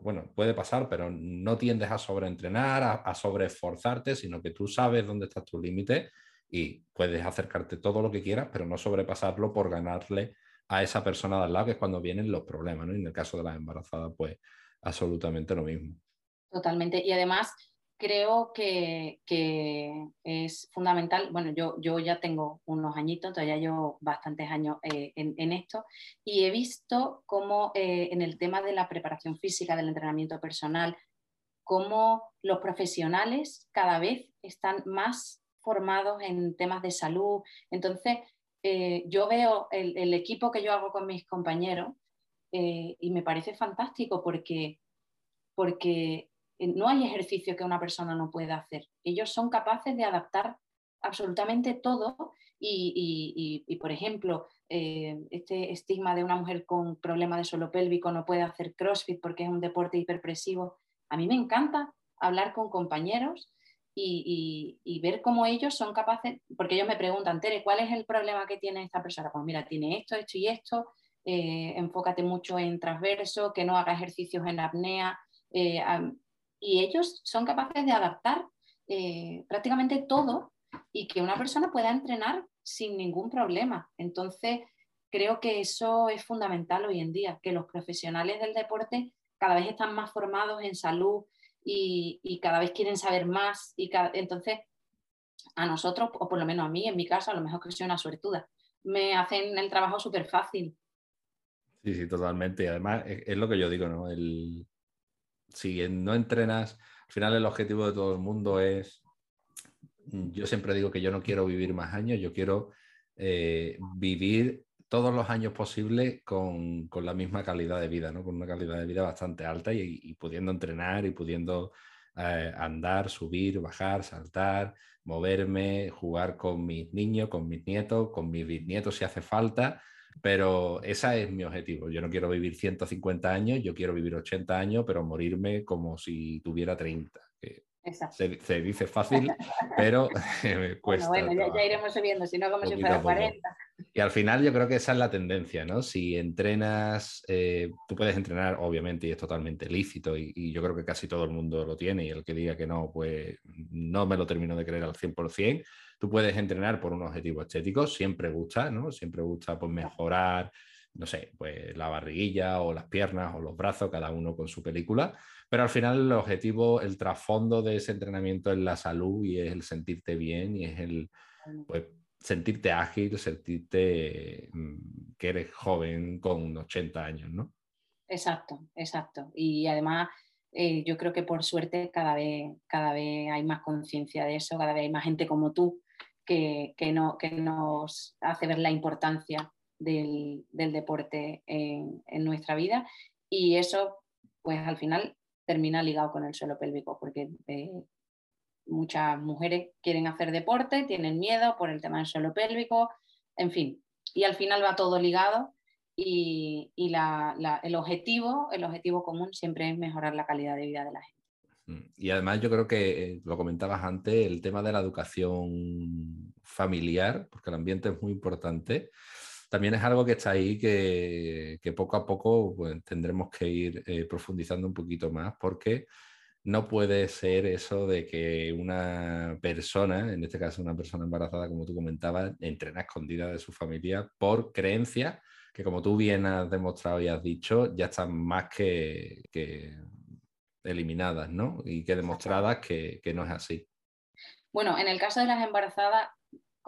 bueno, puede pasar, pero no tiendes a sobreentrenar, a, sobreesforzarte, sino que tú sabes dónde está tu límite y puedes acercarte todo lo que quieras, pero no sobrepasarlo por ganarle a esa persona de al lado, que es cuando vienen los problemas, ¿no? Y en el caso de las embarazadas, pues absolutamente lo mismo. Totalmente. Y además, creo que, es fundamental, bueno, yo, yo ya tengo unos añitos, todavía llevo bastantes años eh, en, esto, y he visto cómo eh, en el tema de la preparación física, del entrenamiento personal, cómo los profesionales cada vez están más formados en temas de salud. Entonces, eh, yo veo el, equipo que yo hago con mis compañeros y me parece fantástico porque, porque no hay ejercicio que una persona no pueda hacer. Ellos son capaces de adaptar absolutamente todo y, por ejemplo, eh, este estigma de una mujer con problema de suelo pélvico no puede hacer CrossFit porque es un deporte hiperpresivo. A mí me encanta hablar con compañeros y, ver cómo ellos son capaces, porque ellos me preguntan, Tere, ¿cuál es el problema que tiene esta persona? Pues mira, tiene esto, esto y esto, eh, enfócate mucho en transverso, que no haga ejercicios en apnea. Eh, y ellos son capaces de adaptar eh, prácticamente todo y que una persona pueda entrenar sin ningún problema. Entonces, creo que eso es fundamental hoy en día, que los profesionales del deporte cada vez están más formados en salud y, cada vez quieren saber más. Y entonces, a nosotros, o por lo menos a mí, en mi caso, a lo mejor que soy una suertuda, me hacen el trabajo súper fácil. Sí, sí, totalmente. Y además es, lo que yo digo, ¿no? El, si no entrenas, al final el objetivo de todo el mundo es, yo siempre digo que yo no quiero vivir más años, yo quiero eh, vivir todos los años posibles con, la misma calidad de vida, ¿no? con una calidad de vida bastante alta y, pudiendo entrenar y pudiendo eh, andar, subir, bajar, saltar, moverme, jugar con mis niños, con mis nietos, con mis bisnietos si hace falta pero ese es mi objetivo. Yo no quiero vivir 150 años, yo quiero vivir 80 años, pero morirme como si tuviera 30. se, se, dice fácil, pero cuesta. Bueno, bueno ya, iremos subiendo, si no como si fuera 40. Y al final yo creo que esa es la tendencia, ¿no? Si entrenas, eh, tú puedes entrenar, obviamente, y es totalmente lícito, y, y, yo creo que casi todo el mundo lo tiene, y el que diga que no, pues no me lo termino de creer al 100%, Tú puedes entrenar por un objetivo estético, siempre gusta, ¿no? Siempre gusta pues, mejorar, no sé, pues la barriguilla o las piernas o los brazos, cada uno con su película. Pero al final el objetivo, el trasfondo de ese entrenamiento es la salud y es el sentirte bien y es el pues, sentirte ágil, sentirte mm, que eres joven con 80 años, ¿no? Exacto, exacto. Y además eh, yo creo que por suerte cada vez, cada vez hay más conciencia de eso, cada vez hay más gente como tú que, no, que nos hace ver la importancia del, deporte en, nuestra vida. Y eso pues al final termina ligado con el suelo pélvico porque eh, muchas mujeres quieren hacer deporte, tienen miedo por el tema del suelo pélvico, en fin, y al final va todo ligado y, el, objetivo, el objetivo común siempre es mejorar la calidad de vida de la gente. Mm, y además yo creo que, eh, lo comentabas antes, el tema de la educación familiar, porque el ambiente es muy importante, también es algo que está ahí que, poco a poco pues, tendremos que ir eh, profundizando un poquito más, porque no puede ser eso de que una persona, en este caso una persona embarazada, como tú comentabas, entrena escondida de su familia por creencias que como tú bien has demostrado y has dicho, ya están más que, eliminadas, ¿no? Y que demostradas que, no es así. Bueno, en el caso de las embarazadas,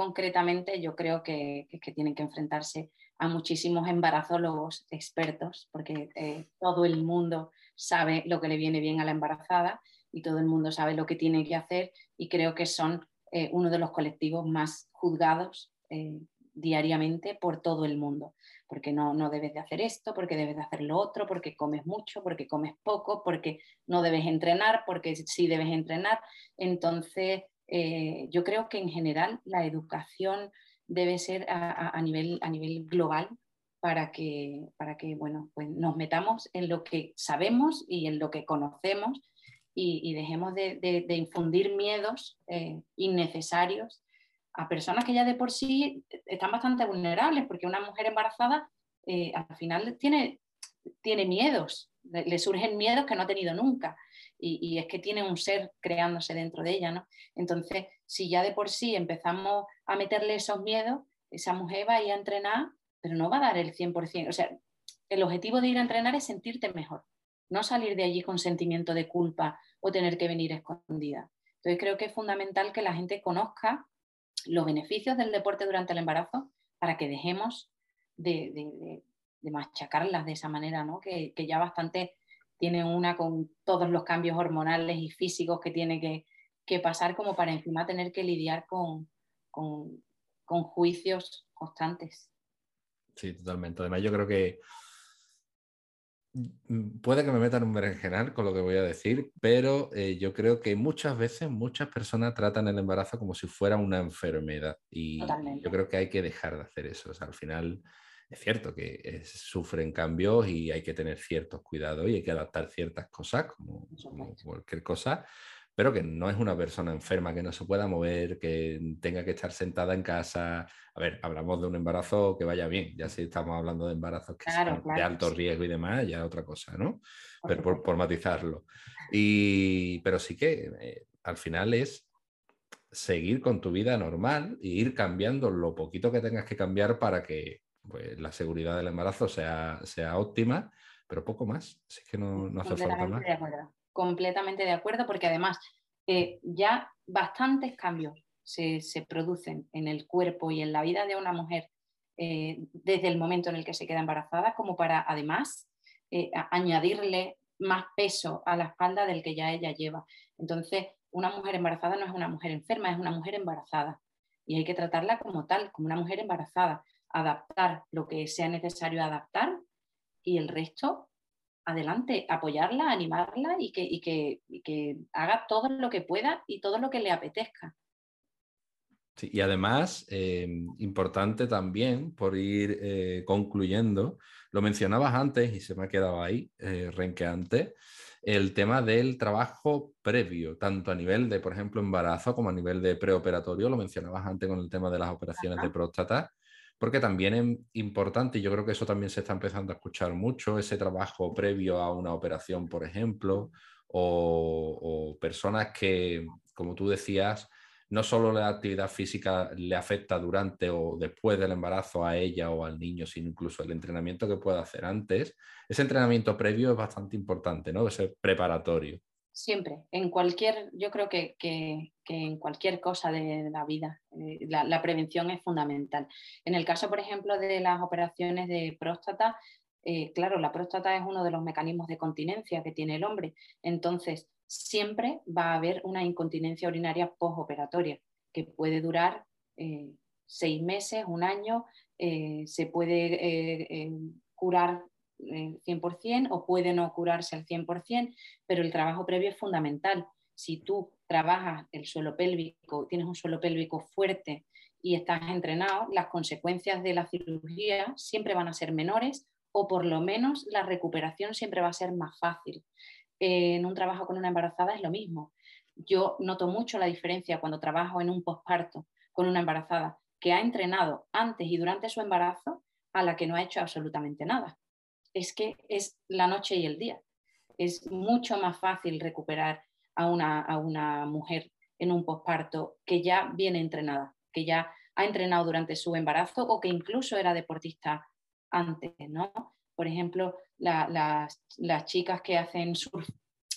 concretamente yo creo que, tienen que enfrentarse a muchísimos embarazólogos expertos, porque eh, todo el mundo sabe lo que le viene bien a la embarazada y todo el mundo sabe lo que tiene que hacer y creo que son eh, uno de los colectivos más juzgados eh, diariamente por todo el mundo porque no, no debes de hacer esto, porque debes de hacer lo otro, porque comes mucho, porque comes poco, porque no debes entrenar, porque sí debes entrenar. Entonces, eh, yo creo que en general la educación debe ser a, nivel, a nivel global para que, para que bueno, pues nos metamos en lo que sabemos y en lo que conocemos y, dejemos de, infundir miedos eh, innecesarios a personas que ya de por sí están bastante vulnerables, porque una mujer embarazada eh, al final tiene, tiene miedos, le, surgen miedos que no ha tenido nunca, y, es que tiene un ser creándose dentro de ella, ¿no? Entonces, si ya de por sí empezamos a meterle esos miedos, esa mujer va a ir a entrenar, pero no va a dar el 100%, o sea, el objetivo de ir a entrenar es sentirte mejor, no salir de allí con sentimiento de culpa o tener que venir escondida. Entonces creo que es fundamental que la gente conozca los beneficios del deporte durante el embarazo para que dejemos de, machacarlas de esa manera, ¿no? que, ya bastante tiene una con todos los cambios hormonales y físicos que tiene que, pasar como para encima tener que lidiar con, con, con juicios constantes. Sí, totalmente. Además, yo creo que Mm, puede que me metan un berenjenal con lo que voy a decir, pero eh, yo creo que muchas veces muchas personas tratan el embarazo como si fuera una enfermedad y yo creo que hay que dejar de hacer eso. al final es cierto que sufren cambios y hay que tener ciertos cuidados y hay que adaptar ciertas cosas como cualquier cosa, pero que no es una persona enferma, que no se pueda mover, que tenga que estar sentada en casa. A ver, hablamos de un embarazo que vaya bien, ya si estamos hablando de embarazos que son de alto riesgo y demás, ya otra cosa, ¿no? pero por, matizarlo. Y, pero sí que eh, al final es seguir con tu vida normal e ir cambiando lo poquito que tengas que cambiar para que pues, la seguridad del embarazo sea, sea óptima, pero poco más. Así que no, no hace falta más completamente de acuerdo porque además eh, ya bastantes cambios se, producen en el cuerpo y en la vida de una mujer eh, desde el momento en el que se queda embarazada como para además eh, añadirle más peso a la espalda del que ya ella lleva. Entonces, una mujer embarazada no es una mujer enferma, es una mujer embarazada y hay que tratarla como tal, como una mujer embarazada, adaptar lo que sea necesario adaptar y el resto adelante, apoyarla, animarla y que, haga todo lo que pueda y todo lo que le apetezca. y además, em, importante también, por ir eh, concluyendo, lo mencionabas antes y se me ha quedado ahí, eh, renqueante, el tema del trabajo previo, tanto a nivel de, por ejemplo, embarazo como a nivel de preoperatorio, lo mencionabas antes con el tema de las operaciones de próstata, porque también es importante, y yo creo que eso también se está empezando a escuchar mucho, ese trabajo previo a una operación, por ejemplo, o, personas que, como tú decías, no solo la actividad física le afecta durante o después del embarazo a ella o al niño, sino incluso el entrenamiento que pueda hacer antes. Ese entrenamiento previo es bastante importante, ¿no? Ese preparatorio. Siempre, en cualquier, yo creo que, en cualquier cosa de la vida eh, la, prevención es fundamental. En el caso, por ejemplo, de las operaciones de próstata, eh, claro, la próstata es uno de los mecanismos de continencia que tiene el hombre. Entonces, siempre va a haber una incontinencia urinaria postoperatoria que puede durar eh, seis meses, un año, se puede curar 100% o puede no curarse al 100%, pero el trabajo previo es fundamental. Si tú trabajas el suelo pélvico, tienes un suelo pélvico fuerte y estás entrenado, las consecuencias de la cirugía siempre van a ser menores o por lo menos la recuperación siempre va a ser más fácil. En un trabajo con una embarazada es lo mismo. Yo noto mucho la diferencia cuando trabajo en un posparto con una embarazada que ha entrenado antes y durante su embarazo a la que no ha hecho absolutamente nada es que es la noche y el día. Es mucho más fácil recuperar a una, a una mujer en un posparto que ya viene entrenada, que ya ha entrenado durante su embarazo o que incluso era deportista antes, ¿no? Por ejemplo, las, chicas que hacen surf,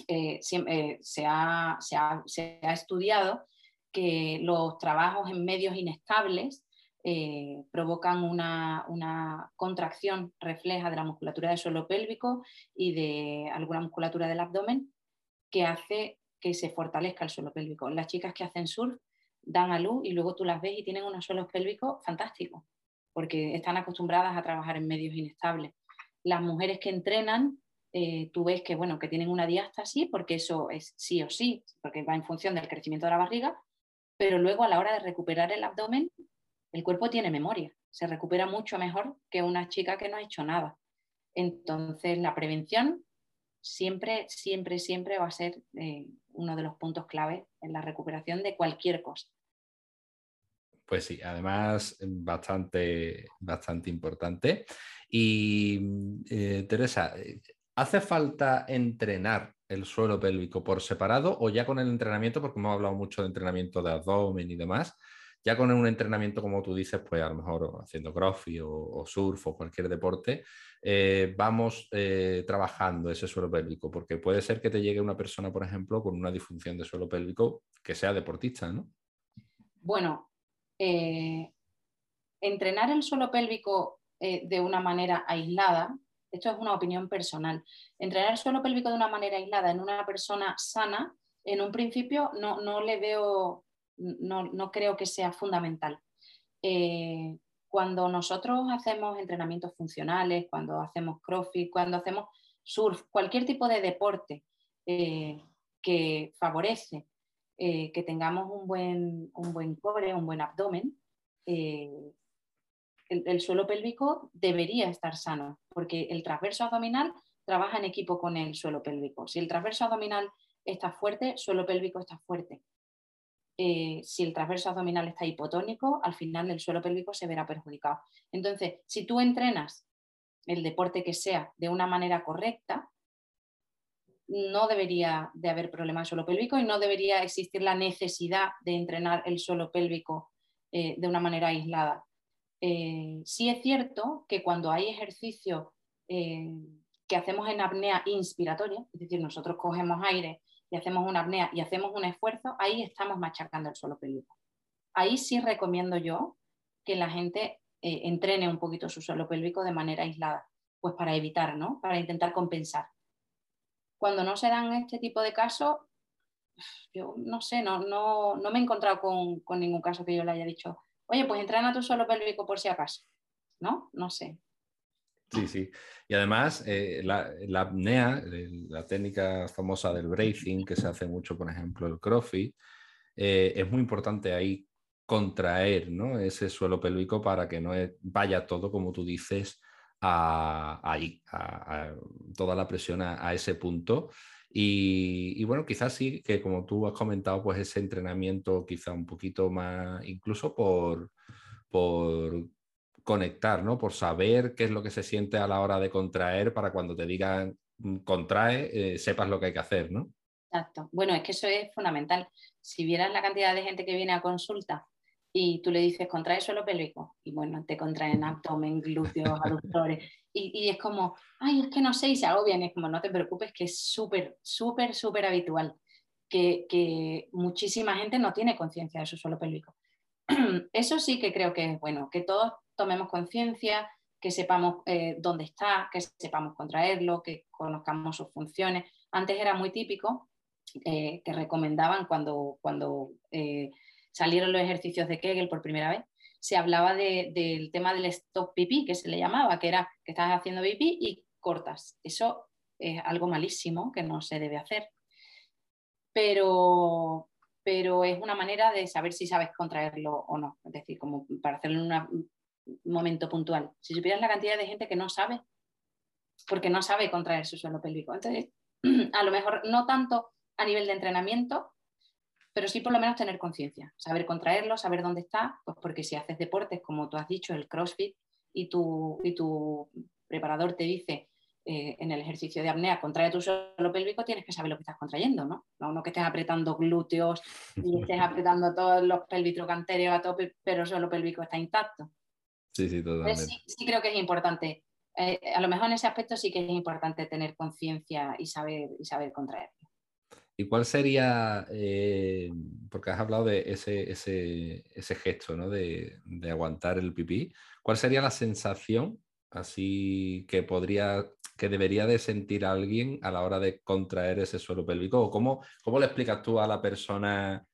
eh, eh, se, ha, se, ha, se, ha, estudiado que los trabajos en medios inestables eh, provocan una, contracción refleja de la musculatura del suelo pélvico y de alguna musculatura del abdomen que hace que se fortalezca el suelo pélvico. Las chicas que hacen surf dan a luz y luego tú las ves y tienen unos suelos pélvicos fantásticos, porque están acostumbradas a trabajar en medios inestables. Las mujeres que entrenan, eh, tú ves que, bueno, que tienen una diástasis, porque eso es sí o sí, porque va en función del crecimiento de la barriga, pero luego a la hora de recuperar el abdomen el cuerpo tiene memoria, se recupera mucho mejor que una chica que no ha hecho nada. Entonces, la prevención siempre, siempre, siempre va a ser eh, uno de los puntos clave en la recuperación de cualquier cosa. Pues sí, además bastante, bastante importante. Y eh, Teresa, ¿hace falta entrenar el suelo pélvico por separado o ya con el entrenamiento, porque hemos hablado mucho de entrenamiento de abdomen y demás, ya con un entrenamiento, como tú dices, pues a lo mejor haciendo crossfit o, surf o cualquier deporte, eh, vamos eh, trabajando ese suelo pélvico, porque puede ser que te llegue una persona, por ejemplo, con una disfunción de suelo pélvico que sea deportista, ¿no? Bueno, eh, entrenar el suelo pélvico de una manera aislada, esto es una opinión personal, entrenar el suelo pélvico de una manera aislada en una persona sana, en un principio no, no le veo no, creo que sea fundamental. Eh, cuando nosotros hacemos entrenamientos funcionales, cuando hacemos crossfit, cuando hacemos surf, cualquier tipo de deporte eh, que favorece eh, que tengamos un buen, un buen un buen abdomen, el, el, suelo pélvico debería estar sano, porque el transverso abdominal trabaja en equipo con el suelo pélvico. Si el transverso abdominal está fuerte, suelo pélvico está fuerte. Eh, si el transverso abdominal está hipotónico, al final el suelo pélvico se verá perjudicado. Entonces, si tú entrenas el deporte que sea de una manera correcta, no debería de haber problema de suelo pélvico y no debería existir la necesidad de entrenar el suelo pélvico eh, de una manera aislada. Eh, sí es cierto que cuando hay ejercicio que hacemos en apnea inspiratoria, es decir, nosotros cogemos aire y hacemos una apnea y hacemos un esfuerzo, ahí estamos machacando el suelo pélvico. Ahí sí recomiendo yo que la gente eh, entrene un poquito su suelo pélvico de manera aislada, pues para evitar, ¿no? Para intentar compensar. Cuando no se dan este tipo de casos, yo no sé, no, no, no me he encontrado con, con, ningún caso que yo le haya dicho, oye, pues entrena tu suelo pélvico por si acaso. ¿No? No sé. Sí, sí. Y además, eh, la, apnea, la técnica famosa del breathing, que se hace mucho, por ejemplo, el crossfit, eh, es muy importante ahí contraer ese suelo pélvico para que no vaya todo, como tú dices, a, ahí, toda la presión a, ese punto. Y, y, bueno, quizás sí que como tú has comentado, pues ese entrenamiento quizá un poquito más, incluso por, por conectar, ¿no? Por saber qué es lo que se siente a la hora de contraer para cuando te digan mm, contrae, eh, sepas lo que hay que hacer, ¿no? Exacto. Bueno, es que eso es fundamental. Si vieras la cantidad de gente que viene a consulta y tú le dices contrae suelo pélvico y bueno, te contraen abdomen, glúteos, aductores y, y, es como, ay, es que no sé y se bien es como, no te preocupes, que es súper, súper, súper habitual que, que, muchísima gente no tiene conciencia de su suelo pélvico. Eso sí que creo que es bueno, que todos tomemos conciencia, que sepamos eh, dónde está, que sepamos contraerlo, que conozcamos sus funciones. Antes era muy típico eh, que recomendaban cuando, cuando eh, salieron los ejercicios de Kegel por primera vez, se hablaba del tema del stop pipí, que se le llamaba, que era que estás haciendo pipí y cortas. Eso es algo malísimo que no se debe hacer. Pero, pero es una manera de saber si sabes contraerlo o no. Es decir, como para hacerlo en un momento puntual. Si supieras la cantidad de gente que no sabe, porque no sabe contraer su suelo pélvico. Entonces, a lo mejor no tanto a nivel de entrenamiento, pero sí por lo menos tener conciencia, saber contraerlo, saber dónde está, pues porque si haces deportes, como tú has dicho, el CrossFit, y tu, y tu preparador te dice eh, en el ejercicio de apnea, contrae tu suelo pélvico, tienes que saber lo que estás contrayendo, ¿no? No, que estés apretando glúteos y estés apretando todos los pelvitrocanterios a tope, pero el suelo pélvico está intacto. Sí, sí, totalmente. Sí, creo que es importante. Eh, a lo mejor en ese aspecto sí que es importante tener conciencia y saber, y saber contraerlo. ¿Y cuál sería, eh, porque has hablado de ese, ese, gesto, ¿no? De, de, aguantar el pipí, ¿cuál sería la sensación así que podría, que debería de sentir alguien a la hora de contraer ese suelo pélvico? ¿O cómo, cómo le explicas tú a la persona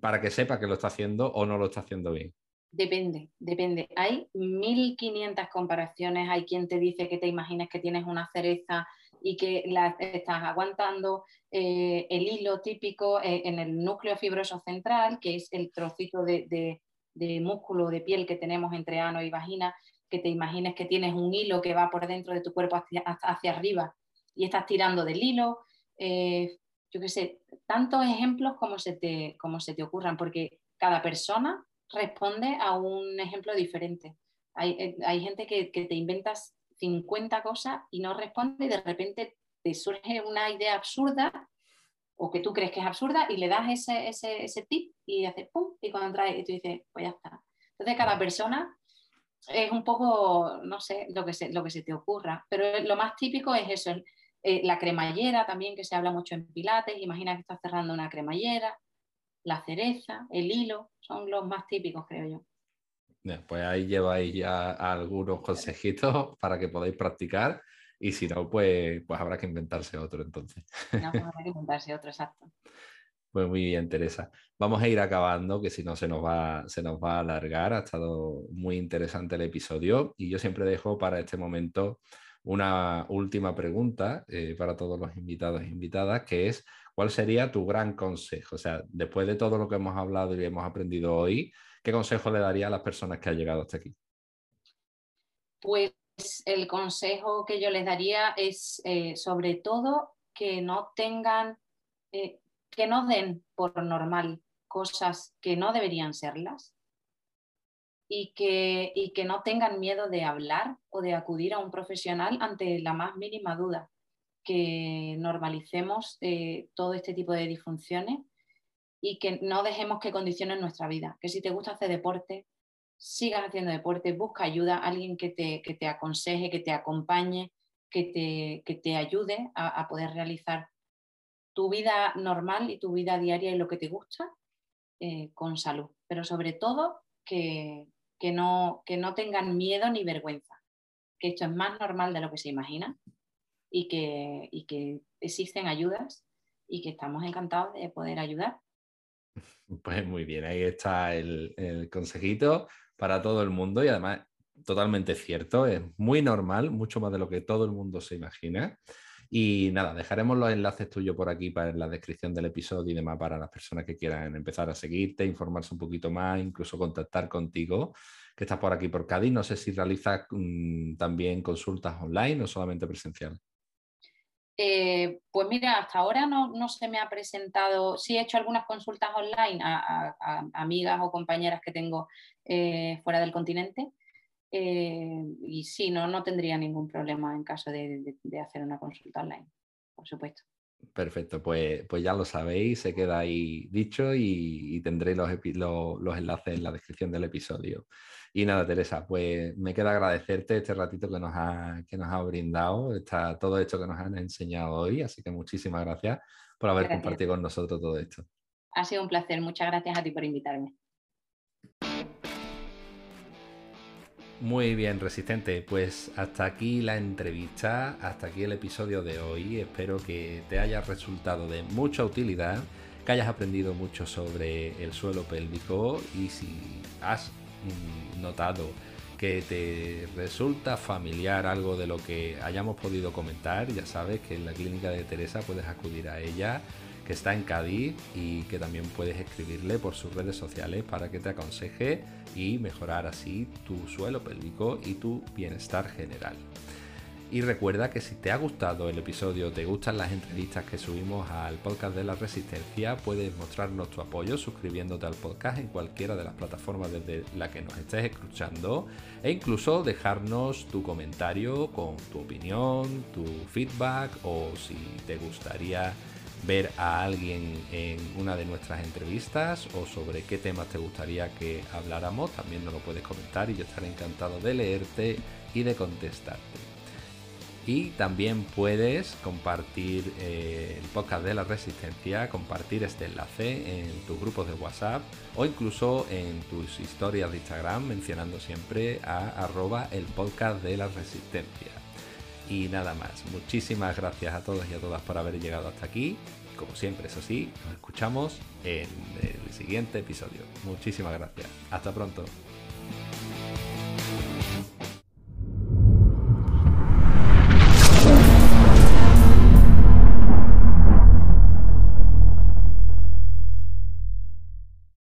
para que sepa que lo está haciendo o no lo está haciendo bien? Depende, depende. Hay 1500 comparaciones. Hay quien te dice que te imagines que tienes una cereza y que la estás aguantando eh, el hilo típico eh, en el núcleo fibroso central, que es el trocito de, músculo de piel que tenemos entre ano y vagina, que te imagines que tienes un hilo que va por dentro de tu cuerpo hacia, hacia arriba y estás tirando del hilo. Eh, yo qué sé, tantos ejemplos como se, te, como se te ocurran, porque cada persona responde a un ejemplo diferente. Hay, hay gente que, que, te inventas 50 cosas y no responde y de repente te surge una idea absurda o que tú crees que es absurda y le das ese, ese, ese tip y hace pum y cuando trae y tú dices, pues ya está. Entonces cada persona es un poco, no sé, lo que se, lo que se te ocurra, pero lo más típico es eso, eh, la cremallera también que se habla mucho en pilates, imagina que estás cerrando una cremallera, la cereza, el hilo, son los más típicos creo yo pues ahí lleváis ya algunos consejitos para que podáis practicar y si no, pues, pues habrá que inventarse otro entonces. No, pues habrá que inventarse otro, exacto. Pues muy bien, Teresa. Vamos a ir acabando, que si no se nos, va, se nos va a alargar. Ha estado muy interesante el episodio y yo siempre dejo para este momento una última pregunta eh, para todos los invitados e invitadas, que es, ¿cuál sería tu gran consejo? O sea, después de todo lo que hemos hablado y hemos aprendido hoy, ¿qué consejo le daría a las personas que han llegado hasta aquí? Pues el consejo que yo les daría es eh, sobre todo que no tengan, eh, que no den por normal cosas que no deberían serlas y que, y que no tengan miedo de hablar o de acudir a un profesional ante la más mínima duda, que normalicemos eh, todo este tipo de disfunciones y que no dejemos que condicionen nuestra vida. Que si te gusta hacer deporte, sigas haciendo deporte, busca ayuda, alguien que te, que te aconseje, que te acompañe, que te, que te ayude a, poder realizar tu vida normal y tu vida diaria y lo que te gusta eh, con salud. Pero sobre todo que, que, no, que no tengan miedo ni vergüenza, que esto es más normal de lo que se imagina y que, y que existen ayudas y que estamos encantados de poder ayudar pues muy bien, ahí está el, consejito para todo el mundo y además totalmente cierto, es muy normal, mucho más de lo que todo el mundo se imagina. Y nada, dejaremos los enlaces tuyos por aquí para en la descripción del episodio y demás para las personas que quieran empezar a seguirte, informarse un poquito más, incluso contactar contigo, que estás por aquí por Cádiz. No sé si realizas mm, también consultas online o solamente presencial. Eh, pues mira, hasta ahora no, se me ha presentado, sí he hecho algunas consultas online a, amigas o compañeras que tengo eh, fuera del continente eh, y sí, no, no tendría ningún problema en caso de, hacer una consulta online, por supuesto. Perfecto, pues, pues ya lo sabéis, se queda ahí dicho y, tendré los, los, enlaces en la descripción del episodio. Y nada, Teresa, pues me queda agradecerte este ratito que nos ha, que nos ha brindado, está todo esto que nos han enseñado hoy, así que muchísimas gracias por haber compartido con nosotros todo esto. Ha sido un placer, muchas gracias a ti por invitarme. Muy bien, Resistente. Pues hasta aquí la entrevista, hasta aquí el episodio de hoy. Espero que te haya resultado de mucha utilidad, que hayas aprendido mucho sobre el suelo pélvico y si has mm, notado que te resulta familiar algo de lo que hayamos podido comentar, ya sabes que en la clínica de Teresa puedes acudir a ella que está en Cádiz y que también puedes escribirle por sus redes sociales para que te aconseje y mejorar así tu suelo pélvico y tu bienestar general. Y recuerda que si te ha gustado el episodio, te gustan las entrevistas que subimos al podcast de la Resistencia, puedes mostrarnos tu apoyo suscribiéndote al podcast en cualquiera de las plataformas desde la que nos estés escuchando e incluso dejarnos tu comentario con tu opinión, tu feedback o si te gustaría ver a alguien en una de nuestras entrevistas o sobre qué temas te gustaría que habláramos, también nos lo puedes comentar y yo estaré encantado de leerte y de contestarte. Y también puedes compartir eh, el podcast de la resistencia, compartir este enlace en tus grupos de WhatsApp o incluso en tus historias de Instagram mencionando siempre a arroba el podcast de la resistencia. Y nada más, muchísimas gracias a todos y a todas por haber llegado hasta aquí. Como siempre, eso sí, nos escuchamos en el siguiente episodio. Muchísimas gracias. Hasta pronto.